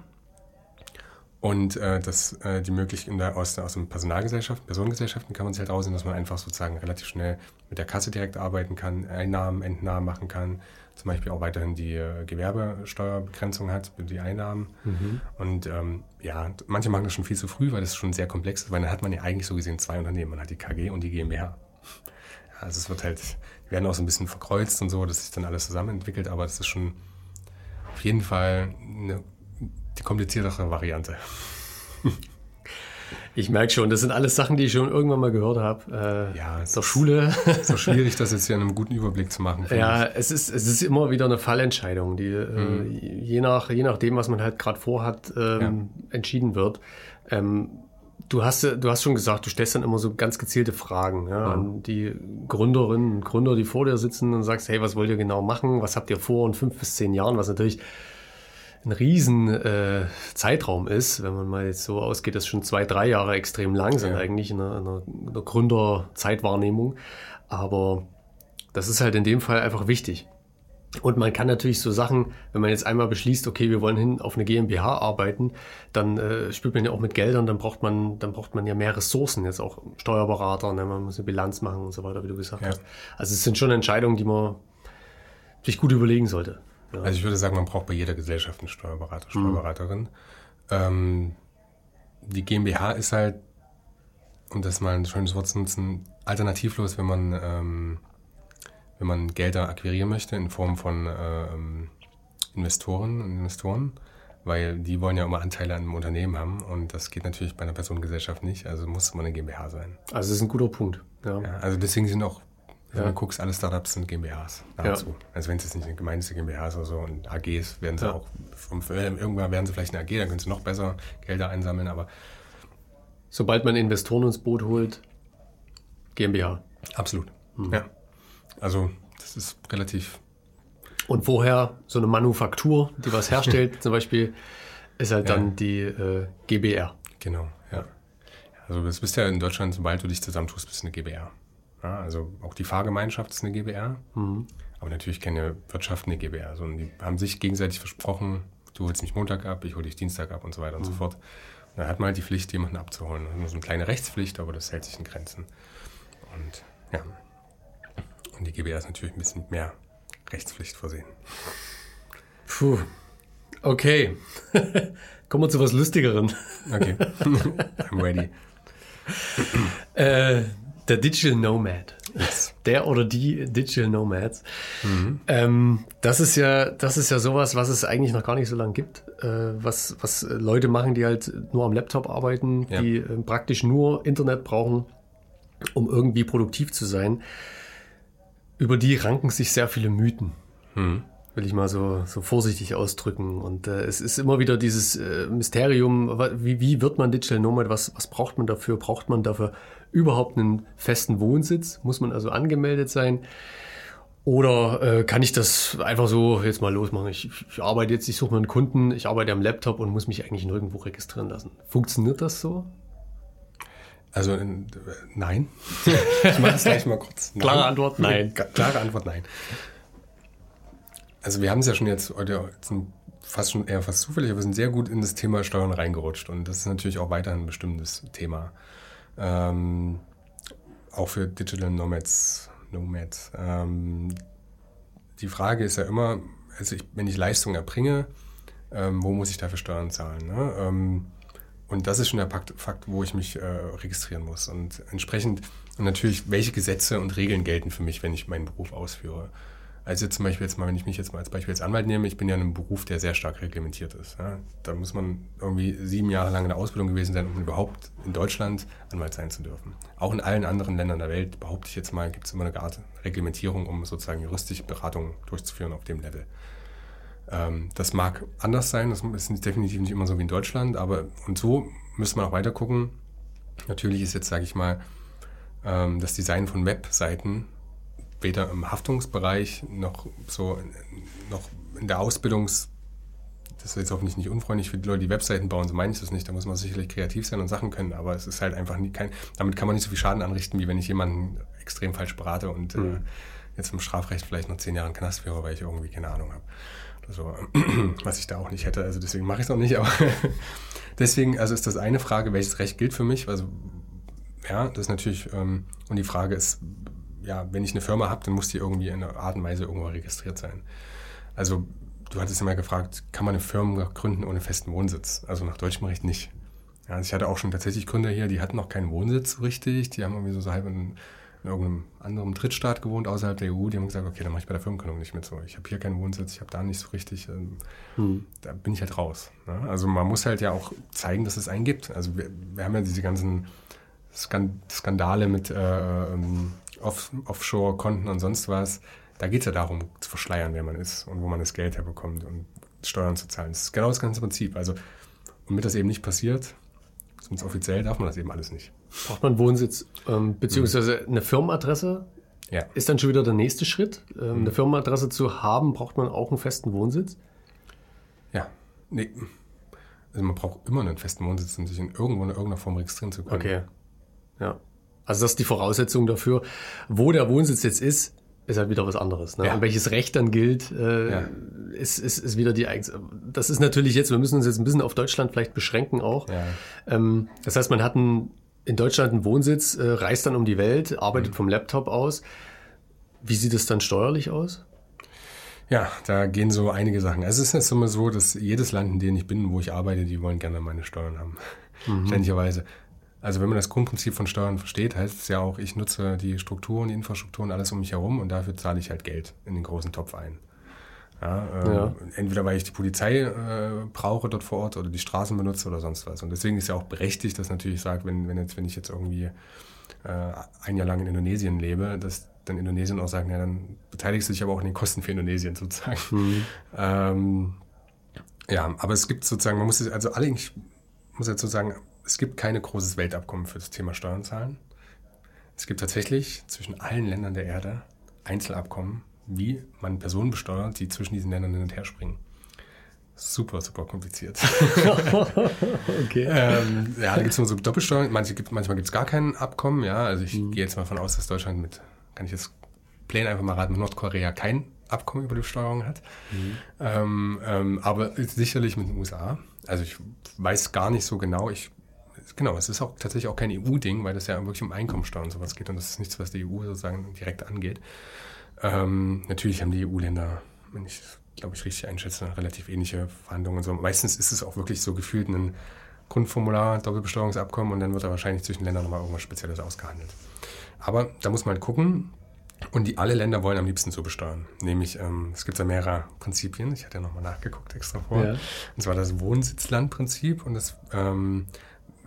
Und äh, das, äh, die Möglichkeit aus, aus den Personalgesellschaften, Personengesellschaften kann man sich halt rausnehmen, dass man einfach sozusagen relativ schnell mit der Kasse direkt arbeiten kann, Einnahmen, Entnahmen machen kann, zum Beispiel auch weiterhin die äh, Gewerbesteuerbegrenzung hat für die Einnahmen. Mhm. Und ähm, ja, manche machen das schon viel zu früh, weil das schon sehr komplex ist, weil dann hat man ja eigentlich so gesehen zwei Unternehmen. Man hat die KG und die GmbH. Also es wird halt, die werden auch so ein bisschen verkreuzt und so, dass sich dann alles zusammen entwickelt, aber das ist schon auf jeden Fall eine die kompliziertere Variante. Ich merke schon, das sind alles Sachen, die ich schon irgendwann mal gehört habe. Äh, ja, es ist Schule. So schwierig, das jetzt hier in einem guten Überblick zu machen. Ja, es ist, es ist immer wieder eine Fallentscheidung, die mhm. äh, je, nach, je nachdem, was man halt gerade vorhat, ähm, ja. entschieden wird. Ähm, du, hast, du hast schon gesagt, du stellst dann immer so ganz gezielte Fragen ja, mhm. an die Gründerinnen und Gründer, die vor dir sitzen und sagst, hey, was wollt ihr genau machen? Was habt ihr vor in fünf bis zehn Jahren? Was natürlich ein riesen äh, Zeitraum ist, wenn man mal jetzt so ausgeht, dass schon zwei, drei Jahre extrem lang sind ja. eigentlich in einer, in einer Gründerzeitwahrnehmung. Aber das ist halt in dem Fall einfach wichtig. Und man kann natürlich so Sachen, wenn man jetzt einmal beschließt, okay, wir wollen hin auf eine GmbH arbeiten, dann äh, spielt man ja auch mit Geldern, dann braucht man, dann braucht man ja mehr Ressourcen, jetzt auch Steuerberater, ne? man muss eine Bilanz machen und so weiter, wie du gesagt ja. hast. Also es sind schon Entscheidungen, die man sich gut überlegen sollte. Ja. Also ich würde sagen, man braucht bei jeder Gesellschaft einen Steuerberater, Steuerberaterin. Mhm. Ähm, die GmbH ist halt, um das mal ein schönes Wort zu nutzen, alternativlos, wenn man, ähm, wenn man Gelder akquirieren möchte in Form von ähm, Investoren und Investoren, weil die wollen ja immer Anteile an einem Unternehmen haben und das geht natürlich bei einer Personengesellschaft nicht, also muss man eine GmbH sein. Also das ist ein guter Punkt. Ja. ja also deswegen sind auch wenn ja. du guckst, alle Startups sind GmbHs nahezu. Ja. Also wenn es jetzt nicht eine gemeinnütze GmbH ist oder so und AGs werden sie ja. auch, irgendwann werden sie vielleicht eine AG, dann können sie noch besser Gelder einsammeln, aber sobald man Investoren ins Boot holt, GmbH. Absolut. Mhm. Ja. Also das ist relativ. Und vorher so eine Manufaktur, die was herstellt, zum Beispiel, ist halt dann die äh, GBR. Genau, ja. Also das bist ja in Deutschland, sobald du dich zusammentust, bist du eine GBR. Ja, also auch die Fahrgemeinschaft ist eine GBR. Mhm. Aber natürlich keine Wirtschaft eine GBR. Also die haben sich gegenseitig versprochen, du holst mich Montag ab, ich hole dich Dienstag ab und so weiter und mhm. so fort. Und dann hat man halt die Pflicht, jemanden abzuholen. Das ist so eine kleine Rechtspflicht, aber das hält sich in Grenzen. Und ja. Und die GBR ist natürlich ein bisschen mehr Rechtspflicht versehen. Puh. Okay. Kommen wir zu was Lustigeren. Okay. I'm ready. äh, der Digital Nomad. Yes. Der oder die Digital Nomads. Mhm. Ähm, das ist ja, das ist ja sowas, was es eigentlich noch gar nicht so lange gibt. Äh, was, was Leute machen, die halt nur am Laptop arbeiten, ja. die äh, praktisch nur Internet brauchen, um irgendwie produktiv zu sein. Über die ranken sich sehr viele Mythen. Mhm will ich mal so, so vorsichtig ausdrücken. Und äh, es ist immer wieder dieses äh, Mysterium, wie, wie wird man Digital Nomad, was, was braucht man dafür? Braucht man dafür überhaupt einen festen Wohnsitz? Muss man also angemeldet sein? Oder äh, kann ich das einfach so jetzt mal losmachen? Ich, ich arbeite jetzt, ich suche mir einen Kunden, ich arbeite am Laptop und muss mich eigentlich nirgendwo registrieren lassen. Funktioniert das so? Also äh, nein. ich mache es gleich mal kurz. Nein. Klare Antwort, nein. Klare Antwort, nein. Also wir haben es ja schon jetzt heute fast schon eher fast zufällig, aber wir sind sehr gut in das Thema Steuern reingerutscht und das ist natürlich auch weiterhin ein bestimmtes Thema. Ähm, auch für Digital Nomads. Nomads. Ähm, die Frage ist ja immer, also ich, wenn ich Leistung erbringe, ähm, wo muss ich dafür Steuern zahlen? Ne? Ähm, und das ist schon der Fakt, wo ich mich äh, registrieren muss. Und entsprechend, und natürlich, welche Gesetze und Regeln gelten für mich, wenn ich meinen Beruf ausführe. Also zum Beispiel jetzt mal, wenn ich mich jetzt mal als Beispiel als Anwalt nehme, ich bin ja in einem Beruf, der sehr stark reglementiert ist. Ja. Da muss man irgendwie sieben Jahre lang in der Ausbildung gewesen sein, um überhaupt in Deutschland Anwalt sein zu dürfen. Auch in allen anderen Ländern der Welt, behaupte ich jetzt mal, gibt es immer eine Art Reglementierung, um sozusagen juristische Beratungen durchzuführen auf dem Level. Ähm, das mag anders sein, das ist definitiv nicht immer so wie in Deutschland, aber und so müsste man auch weiter gucken. Natürlich ist jetzt, sage ich mal, ähm, das Design von Webseiten weder im Haftungsbereich noch so noch in der Ausbildungs das ist jetzt hoffentlich nicht unfreundlich für die Leute, die Webseiten bauen, so meine ich das nicht. Da muss man sicherlich kreativ sein und Sachen können, aber es ist halt einfach nie, kein, damit kann man nicht so viel Schaden anrichten, wie wenn ich jemanden extrem falsch berate und äh, mhm. äh, jetzt im Strafrecht vielleicht noch zehn Jahre in Knast wäre, weil ich irgendwie keine Ahnung habe. So, was ich da auch nicht hätte, also deswegen mache ich es auch nicht, aber deswegen, also ist das eine Frage, welches Recht gilt für mich? Also ja, das ist natürlich, ähm, und die Frage ist, ja, wenn ich eine Firma habe, dann muss die irgendwie in einer Art und Weise irgendwo registriert sein. Also du hattest mal gefragt, kann man eine Firma gründen ohne festen Wohnsitz? Also nach deutschem Recht nicht. Ja, also ich hatte auch schon tatsächlich Gründer hier, die hatten noch keinen Wohnsitz richtig, die haben irgendwie so halb in, in irgendeinem anderen Drittstaat gewohnt außerhalb der EU, die haben gesagt, okay, dann mache ich bei der Firmengründung nicht mit so. Ich habe hier keinen Wohnsitz, ich habe da nicht so richtig, ähm, hm. da bin ich halt raus. Ne? Also man muss halt ja auch zeigen, dass es einen gibt. Also wir, wir haben ja diese ganzen Skandale mit äh, ähm, Off Offshore-Konten und sonst was. Da geht es ja darum, zu verschleiern, wer man ist und wo man das Geld herbekommt und Steuern zu zahlen. Das ist genau das ganze Prinzip. Also, damit das eben nicht passiert, zumindest offiziell darf man das eben alles nicht. Braucht man Wohnsitz, ähm, beziehungsweise eine Firmenadresse? Ja. Ist dann schon wieder der nächste Schritt. Ähm. Eine Firmenadresse zu haben, braucht man auch einen festen Wohnsitz? Ja, nee. Also man braucht immer einen festen Wohnsitz, um sich in irgendwo in irgendeiner Form registrieren zu können. Okay. Ja. Also das ist die Voraussetzung dafür. Wo der Wohnsitz jetzt ist, ist halt wieder was anderes. Ne? Ja. Und welches Recht dann gilt, äh, ja. ist, ist, ist wieder die Eigens Das ist natürlich jetzt, wir müssen uns jetzt ein bisschen auf Deutschland vielleicht beschränken auch. Ja. Ähm, das heißt, man hat einen, in Deutschland einen Wohnsitz, äh, reist dann um die Welt, arbeitet mhm. vom Laptop aus. Wie sieht es dann steuerlich aus? Ja, da gehen so einige Sachen. Also es ist jetzt immer so, dass jedes Land, in dem ich bin, wo ich arbeite, die wollen gerne meine Steuern haben. Mhm. Ständigerweise. Also wenn man das Grundprinzip von Steuern versteht, heißt es ja auch, ich nutze die Strukturen, die Infrastrukturen, alles um mich herum und dafür zahle ich halt Geld in den großen Topf ein. Ja, ähm, ja. Entweder weil ich die Polizei äh, brauche dort vor Ort oder die Straßen benutze oder sonst was. Und deswegen ist ja auch berechtigt, dass natürlich sagt, wenn, wenn, jetzt, wenn ich jetzt irgendwie äh, ein Jahr lang in Indonesien lebe, dass dann Indonesien auch sagen, ja, dann beteiligst du dich aber auch in den Kosten für Indonesien sozusagen. Mhm. Ähm, ja, aber es gibt sozusagen, man muss es, also alle, ich muss jetzt sozusagen es gibt kein großes Weltabkommen für das Thema Steuern zahlen. Es gibt tatsächlich zwischen allen Ländern der Erde Einzelabkommen, wie man Personen besteuert, die zwischen diesen Ländern hin und her springen. Super, super kompliziert. okay. ähm, ja, da gibt es nur so Doppelsteuern. Manche gibt, manchmal gibt es gar kein Abkommen. Ja, also ich mhm. gehe jetzt mal von aus, dass Deutschland mit, kann ich jetzt plain einfach mal raten, mit Nordkorea kein Abkommen über die Besteuerung hat. Mhm. Ähm, ähm, aber sicherlich mit den USA. Also ich weiß gar nicht so genau. Ich genau, es ist auch tatsächlich auch kein EU-Ding, weil das ja wirklich um Einkommensteuer und sowas geht und das ist nichts, was die EU sozusagen direkt angeht. Ähm, natürlich haben die EU-Länder, wenn ich glaube ich richtig einschätze, relativ ähnliche Verhandlungen. So. Meistens ist es auch wirklich so gefühlt ein Grundformular, Doppelbesteuerungsabkommen und dann wird da wahrscheinlich zwischen Ländern nochmal irgendwas Spezielles ausgehandelt. Aber da muss man gucken, und die alle Länder wollen am liebsten so besteuern. Nämlich, ähm, es gibt ja mehrere Prinzipien. Ich hatte ja nochmal nachgeguckt extra vor. Ja. Und zwar das Wohnsitzlandprinzip und das ähm,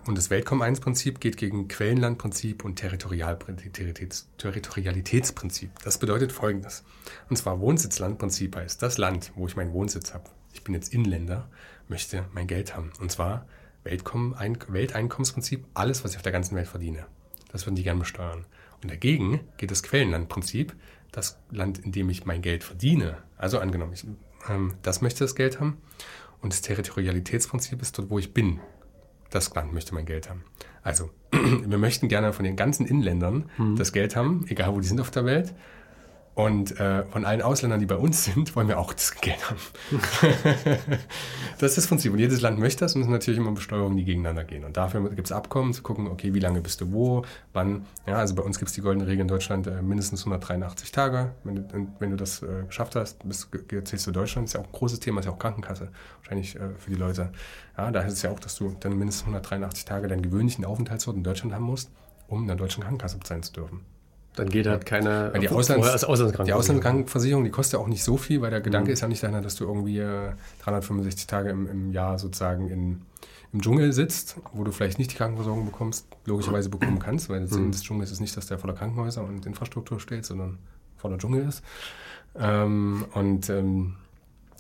und das Weltkommen-1-Prinzip geht gegen Quellenlandprinzip und Territorialitätsprinzip. Das bedeutet folgendes. Und zwar Wohnsitzlandprinzip heißt, das Land, wo ich meinen Wohnsitz habe, ich bin jetzt Inländer, möchte mein Geld haben. Und zwar Welteinkommensprinzip, alles, was ich auf der ganzen Welt verdiene. Das würden die gerne besteuern. Und dagegen geht das Quellenlandprinzip, das Land, in dem ich mein Geld verdiene. Also angenommen, ich, ähm, das möchte das Geld haben. Und das Territorialitätsprinzip ist dort, wo ich bin das Land möchte mein Geld haben. Also, wir möchten gerne von den ganzen Inländern mhm. das Geld haben, egal wo die sind auf der Welt. Und äh, von allen Ausländern, die bei uns sind, wollen wir auch das Geld haben. das ist das Prinzip. Und jedes Land möchte das und es sind natürlich immer Besteuerungen, die gegeneinander gehen. Und dafür gibt es Abkommen, zu gucken, okay, wie lange bist du wo, wann. Ja, also bei uns gibt es die goldene Regel in Deutschland, äh, mindestens 183 Tage. Wenn du, wenn du das äh, geschafft hast, bist, zählst du Deutschland. Das ist ja auch ein großes Thema, ist ja auch Krankenkasse wahrscheinlich äh, für die Leute. Ja, da heißt es ja auch, dass du dann mindestens 183 Tage deinen gewöhnlichen Aufenthaltsort in Deutschland haben musst, um in der deutschen Krankenkasse bezahlen zu dürfen. Dann geht halt keine weil die, Auslands, Auslandskrankenversicherung. die Auslandskrankenversicherung, die kostet ja auch nicht so viel, weil der Gedanke mhm. ist ja nicht dahinter, dass du irgendwie 365 äh, Tage im, im Jahr sozusagen in, im Dschungel sitzt, wo du vielleicht nicht die Krankenversorgung bekommst, logischerweise bekommen kannst, weil der Sinn mhm. des Dschungels ist nicht, dass der voller Krankenhäuser und Infrastruktur steht, sondern voller Dschungel ist. Ähm, und ähm,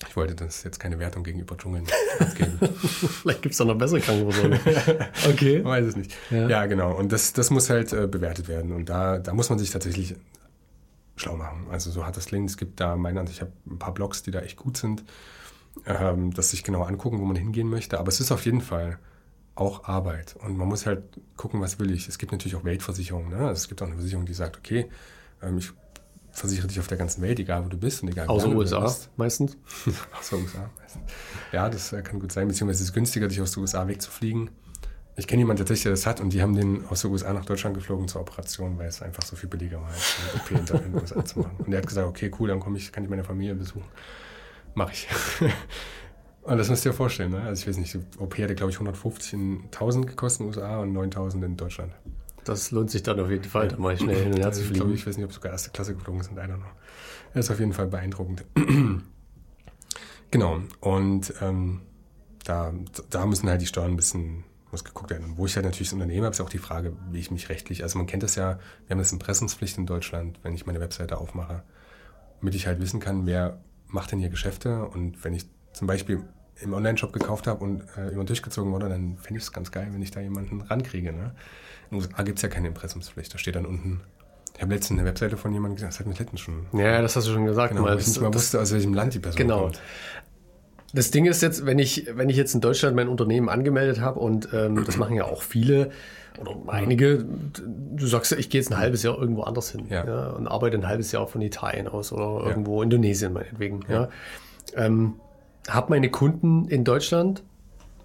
ich wollte das jetzt keine Wertung gegenüber Dschungeln geben. Vielleicht gibt es da noch bessere Krankenversorgung. okay. Weiß es nicht. Ja, ja genau. Und das, das muss halt äh, bewertet werden. Und da, da muss man sich tatsächlich schlau machen. Also so hat das klingt. Es gibt da, meine Ansicht, ich habe ein paar Blogs, die da echt gut sind, ähm, dass sich genau angucken, wo man hingehen möchte. Aber es ist auf jeden Fall auch Arbeit. Und man muss halt gucken, was will ich. Es gibt natürlich auch Weltversicherungen. Ne? Also es gibt auch eine Versicherung, die sagt, okay, ähm, ich versichere dich auf der ganzen Welt, egal wo du bist und egal Außer wo du USA bist. meistens. Außer USA meistens. Ja, das äh, kann gut sein, beziehungsweise es ist günstiger, dich aus den USA wegzufliegen. Ich kenne jemanden tatsächlich, der das hat und die haben den aus den USA nach Deutschland geflogen zur Operation, weil es einfach so viel billiger war, eine OP in den USA zu machen. Und der hat gesagt, okay, cool, dann komme ich, kann ich meine Familie besuchen. Mache ich. und das müsst ihr euch vorstellen, ne? Also ich weiß nicht, die OP hätte, glaube ich, 150 in 1000 gekostet in den USA und 9000 in Deutschland. Das lohnt sich dann auf jeden Fall, da mal schnell hin und her zu ich, glaube, fliegen. ich weiß nicht, ob sogar erste Klasse geflogen sind, einer noch. Das ist auf jeden Fall beeindruckend. genau, und ähm, da, da müssen halt die Steuern ein bisschen muss geguckt werden. Und wo ich halt natürlich als Unternehmer habe, ist auch die Frage, wie ich mich rechtlich, also man kennt das ja, wir haben das Impressumspflicht in Deutschland, wenn ich meine Webseite aufmache, damit ich halt wissen kann, wer macht denn hier Geschäfte und wenn ich zum Beispiel im Online-Shop gekauft habe und äh, jemand durchgezogen wurde, dann fände ich es ganz geil, wenn ich da jemanden rankriege. Ne? In den USA gibt es ja keine Impressumspflicht, da steht dann unten, ich habe letztens eine Webseite von jemandem gesehen, das hat mir letztens schon, Ja, das hast du schon gesagt. genau, weil ich nicht mal das- wusste, aus welchem Land die Person Genau. kommt. Das Ding ist jetzt, wenn ich, wenn ich jetzt in Deutschland mein Unternehmen angemeldet habe und ähm, das machen ja auch viele oder einige, du sagst ja, ich gehe jetzt ein halbes Jahr irgendwo anders hin Ja. und arbeite ein halbes Jahr von Italien aus oder Ja. irgendwo Indonesien meinetwegen. Ja. Ähm, habe meine Kunden in Deutschland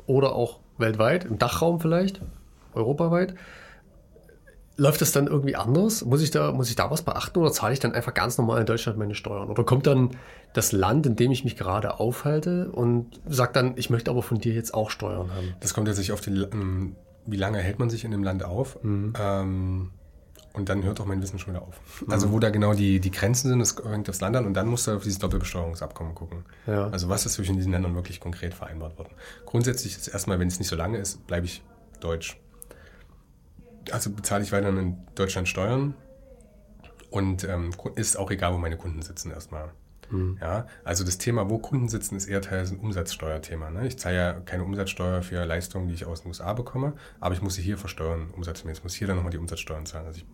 oder auch weltweit, im Dachraum vielleicht, europaweit. Läuft das dann irgendwie anders? Muss ich da, muss ich da was beachten oder zahle ich dann einfach ganz normal in Deutschland meine Steuern? Oder kommt dann das Land, in dem ich mich gerade aufhalte und sagt dann, ich möchte aber von dir jetzt auch Steuern haben? Das kommt jetzt nicht auf die, ähm, wie lange hält man sich in dem Land auf. Ähm, und dann hört auch mein Wissen schon wieder auf. Also wo da genau die, die Grenzen sind, das hängt aufs Land an und dann musst du auf dieses Doppelbesteuerungsabkommen gucken. Ja. Also was ist zwischen diesen Ländern wirklich konkret vereinbart worden. Grundsätzlich ist erstmal, wenn es nicht so lange ist, bleibe ich deutsch. Also bezahle ich weiterhin in Deutschland Steuern und ähm, ist auch egal, wo meine Kunden sitzen erstmal. Ja, also das Thema, wo Kunden sitzen, ist eher teilweise ein Umsatzsteuerthema. Ne? Ich zahle ja keine Umsatzsteuer für Leistungen, die ich aus den USA bekomme, aber ich muss sie hier versteuern, umsatzmäßig. Ich muss hier dann nochmal die Umsatzsteuern zahlen. Also ich,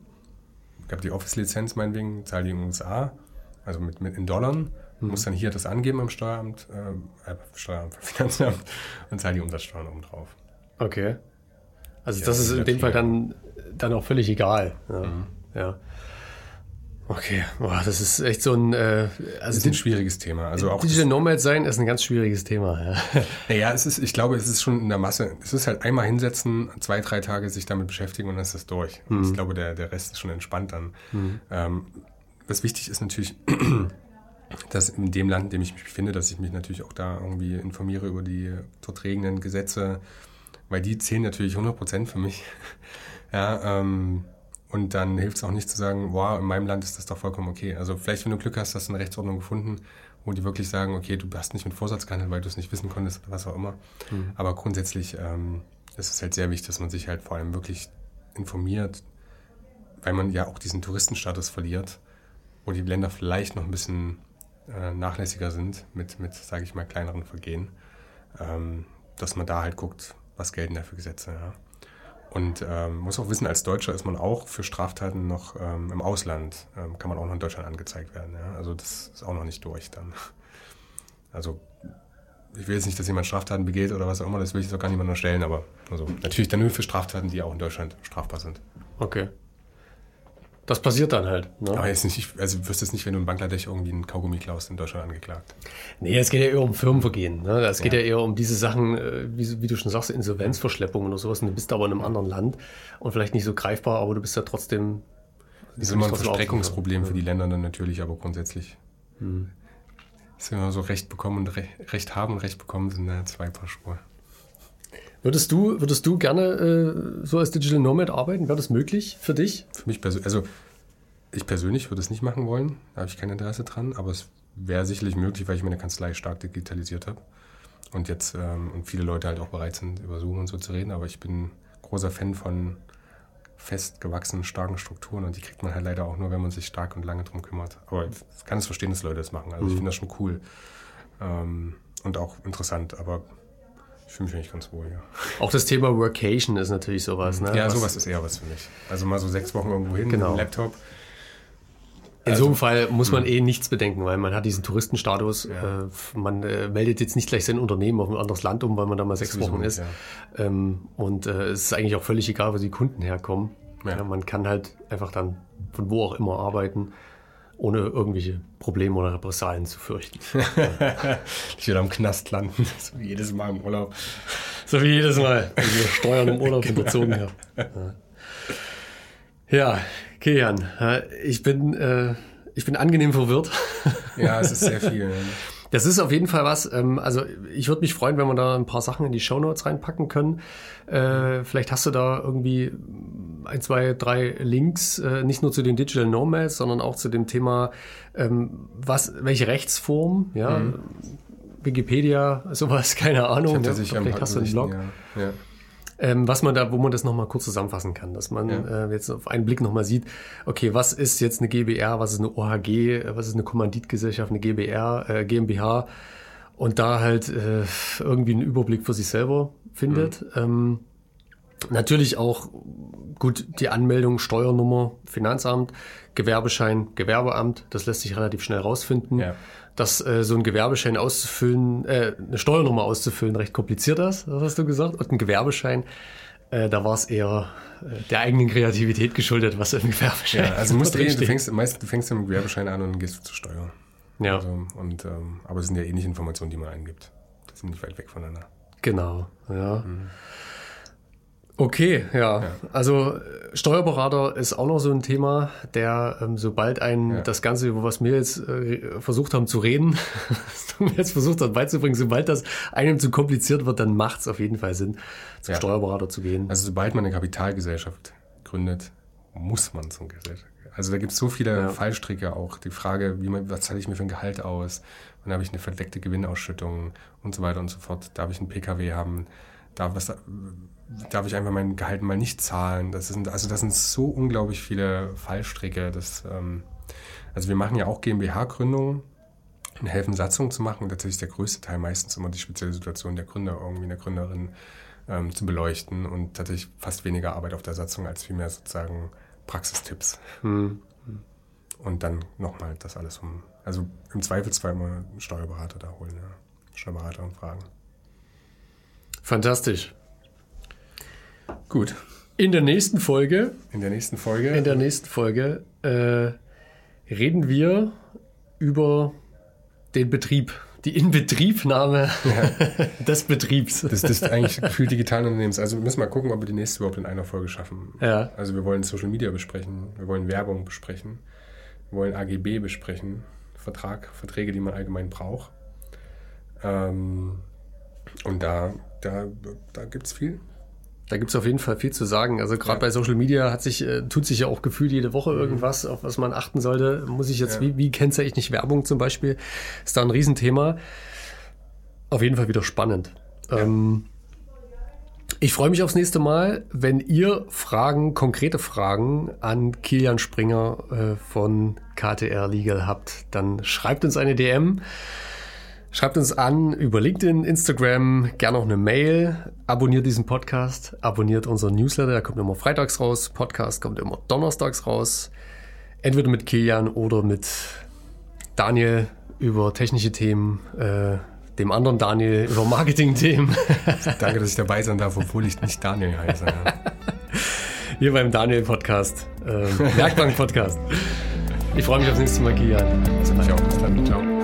ich habe die Office-Lizenz meinetwegen, zahle die in den USA, also mit, mit in Dollar, muss dann hier das angeben am Steueramt, äh, äh, Steueramt, Finanzamt und zahle die Umsatzsteuern oben drauf. Okay. Also Ja, das ist in dem Fall dann, dann auch völlig egal. Ja. Mhm. ja. Okay, Boah, das ist echt so ein, äh, Das also ist ein schwieriges Thema. Also auch Digital Nomad sein ist ein ganz schwieriges Thema. Ja. Naja, es ist, ich glaube, es ist schon in der Masse. Es ist halt einmal hinsetzen, zwei, drei Tage sich damit beschäftigen und dann ist das durch. Und Ich glaube, der, der Rest ist schon entspannt dann. Ähm, was wichtig ist natürlich, dass in dem Land, in dem ich mich befinde, dass ich mich natürlich auch da irgendwie informiere über die dort regenden Gesetze, weil die zählen natürlich 100% für mich. ja, ähm, und dann hilft es auch nicht zu sagen, wow, in meinem Land ist das doch vollkommen okay. Also vielleicht, wenn du Glück hast, hast du eine Rechtsordnung gefunden, wo die wirklich sagen, okay, du hast nicht mit Vorsatz gehandelt, weil du es nicht wissen konntest oder was auch immer. Aber grundsätzlich ähm, ist es halt sehr wichtig, dass man sich halt vor allem wirklich informiert, weil man ja auch diesen Touristenstatus verliert, wo die Länder vielleicht noch ein bisschen äh, nachlässiger sind mit, mit sage ich mal, kleineren Vergehen, ähm, dass man da halt guckt, was gelten da für Gesetze. Ja. Und ähm, muss auch wissen, als Deutscher ist man auch für Straftaten noch ähm, im Ausland, ähm, kann man auch noch in Deutschland angezeigt werden. Ja. Also das ist auch noch nicht durch dann. Also ich will jetzt nicht, dass jemand Straftaten begeht oder was auch immer, das will ich jetzt auch gar niemandem unterstellen, aber also, natürlich dann nur für Straftaten, die auch in Deutschland strafbar sind. Okay. Das passiert dann halt. Ne? Aber jetzt nicht, ich- also wirst du es nicht, wenn du in Bangladesch irgendwie einen Kaugummi klaust, in Deutschland angeklagt. Nee, es geht ja eher um Firmenvergehen. Ne? Es geht ja. eher um diese Sachen, äh, wie, wie du schon sagst, Insolvenzverschleppung oder sowas. Und du bist aber in einem anderen Land und vielleicht nicht so greifbar, aber du bist ja trotzdem. Das ist immer ein Verstreckungsproblem für die Länder dann natürlich, aber grundsätzlich Hm. ist immer so Recht bekommen und Re Recht haben und Recht bekommen sind da zwei Paar Schuhe. Würdest du, würdest du gerne äh, so als Digital Nomad arbeiten? Wäre das möglich für dich? Für mich persönlich, also ich persönlich würde es nicht machen wollen, da habe ich kein Interesse dran, aber es wäre sicherlich möglich, weil ich meine Kanzlei stark digitalisiert habe und jetzt ähm, und viele Leute halt auch bereit sind, über Zoom und so zu reden, aber ich bin großer Fan von fest gewachsenen, starken Strukturen und die kriegt man halt leider auch nur, wenn man sich stark und lange drum kümmert. Aber ich kann es verstehen, dass Leute das machen. Also ich finde das schon cool ähm, und auch interessant, aber ich fühle mich eigentlich ganz wohl, ja. Auch das Thema Workation ist natürlich sowas. Ne? Ja, Was- sowas ist eher was für mich. Also mal so sechs Wochen irgendwo hin, Genau. mit dem Laptop. In Also- so einem Fall muss man eh nichts bedenken, weil man hat diesen Touristenstatus. Ja. Äh, man äh, meldet jetzt nicht gleich sein Unternehmen auf ein anderes Land um, weil man da mal sechs Wochen ist. Ähm, und äh, es ist eigentlich auch völlig egal, wo die Kunden herkommen. Ja. Ja, man kann halt einfach dann von wo auch immer arbeiten. Ohne irgendwelche Probleme oder Repressalien zu fürchten. ich will am Knast landen, so wie jedes Mal im Urlaub. So wie jedes Mal, wenn wir Steuern im Urlaub unterzogen haben. Ja, Kilian, ich bin, äh, ich bin angenehm verwirrt. Ja, es ist sehr viel. Das ist auf jeden Fall was. Ähm, also ich würde mich freuen, wenn wir da ein paar Sachen in die Show Notes reinpacken können. Äh, vielleicht hast du da irgendwie ein, zwei, drei Links, äh, nicht nur zu den Digital Nomads, sondern auch zu dem Thema, ähm, was, welche Rechtsform, ja, mhm. Wikipedia, sowas, keine Ahnung. Ja, vielleicht hast du einen Blog. Ja. Ja. Ähm, was man da, wo man das nochmal kurz zusammenfassen kann, dass man ja. äh, jetzt auf einen Blick nochmal sieht, okay, was ist jetzt eine GBR, was ist eine OHG, was ist eine Kommanditgesellschaft, eine GBR, äh, GmbH und da halt äh, irgendwie einen Überblick für sich selber findet. Mhm. Ähm, natürlich auch gut die Anmeldung, Steuernummer, Finanzamt, Gewerbeschein, Gewerbeamt, das lässt sich relativ schnell rausfinden. Ja dass äh, so ein Gewerbeschein auszufüllen, äh, eine Steuernummer auszufüllen, recht kompliziert ist, das hast du gesagt. Und ein Gewerbeschein, äh, da war es eher äh, der eigenen Kreativität geschuldet, was im Gewerbeschein Ja, also musst eh, du, fängst, meist, du fängst mit dem Gewerbeschein an und dann gehst du zur Steuer. Ja. Also, und, ähm, aber es sind ja ähnliche Informationen, die man eingibt. Das sind nicht weit weg voneinander. Genau, ja. Mhm. Okay, ja. ja. Also Steuerberater ist auch noch so ein Thema, der ähm, sobald ein ja. das Ganze, über was wir jetzt äh, versucht haben zu reden, jetzt versucht haben beizubringen, sobald das einem zu kompliziert wird, dann macht es auf jeden Fall Sinn, zum ja. Steuerberater zu gehen. Also sobald man eine Kapitalgesellschaft gründet, muss man zum Gesellschaft. Also da gibt es so viele Fallstricke auch. Die Frage, wie man, was zahle ich mir für ein Gehalt aus? Wann habe ich eine verdeckte Gewinnausschüttung und so weiter und so fort. Darf ich einen PKW haben? Darf was darf ich einfach mein Gehalt mal nicht zahlen. Das sind, also das sind so unglaublich viele Fallstricke. Das, ähm, also wir machen ja auch GmbH-Gründungen und helfen Satzungen zu machen. Und tatsächlich ist der größte Teil meistens immer die spezielle Situation der Gründer, irgendwie der Gründerin ähm, zu beleuchten und tatsächlich fast weniger Arbeit auf der Satzung als vielmehr sozusagen Praxistipps. Hm. Und dann nochmal das alles um, also im Zweifelsfall immer einen Steuerberater da holen, ja. Steuerberater und fragen. Fantastisch. Gut. In der nächsten Folge. In der nächsten Folge. In der nächsten Folge äh, reden wir über den Betrieb, die Inbetriebnahme ja. des Betriebs. Das, das ist eigentlich gefühlt digitalen Unternehmens. Also wir müssen mal gucken, ob wir die nächste überhaupt in einer Folge schaffen. Ja. Also wir wollen Social Media besprechen, wir wollen Werbung besprechen, wir wollen AGB besprechen, Vertrag, Verträge, die man allgemein braucht. Ähm, und da, da, da gibt es viel. Da gibt es auf jeden Fall viel zu sagen. Also gerade ja. bei Social Media hat sich, äh, tut sich ja auch gefühlt jede Woche mhm. irgendwas, auf was man achten sollte. Muss ich jetzt, ja. wie, wie kennzeichne ich nicht Werbung zum Beispiel? Ist da ein Riesenthema. Auf jeden Fall wieder spannend. Ja. Ähm, ich freue mich aufs nächste Mal, wenn ihr Fragen, konkrete Fragen an Kilian Springer äh, von KTR Legal habt, dann schreibt uns eine DM. Schreibt uns an über LinkedIn, Instagram, gerne auch eine Mail. Abonniert diesen Podcast, abonniert unseren Newsletter, der kommt immer freitags raus. Podcast kommt immer donnerstags raus. Entweder mit Kilian oder mit Daniel über technische Themen, äh, dem anderen Daniel über Marketing-Themen. Danke, dass ich dabei sein darf, obwohl ich nicht Daniel heiße. Hier beim Daniel-Podcast, äh, Werkbank-Podcast. Ich freue mich aufs nächste Mal, Kilian. Auch. Bis dann. Ciao.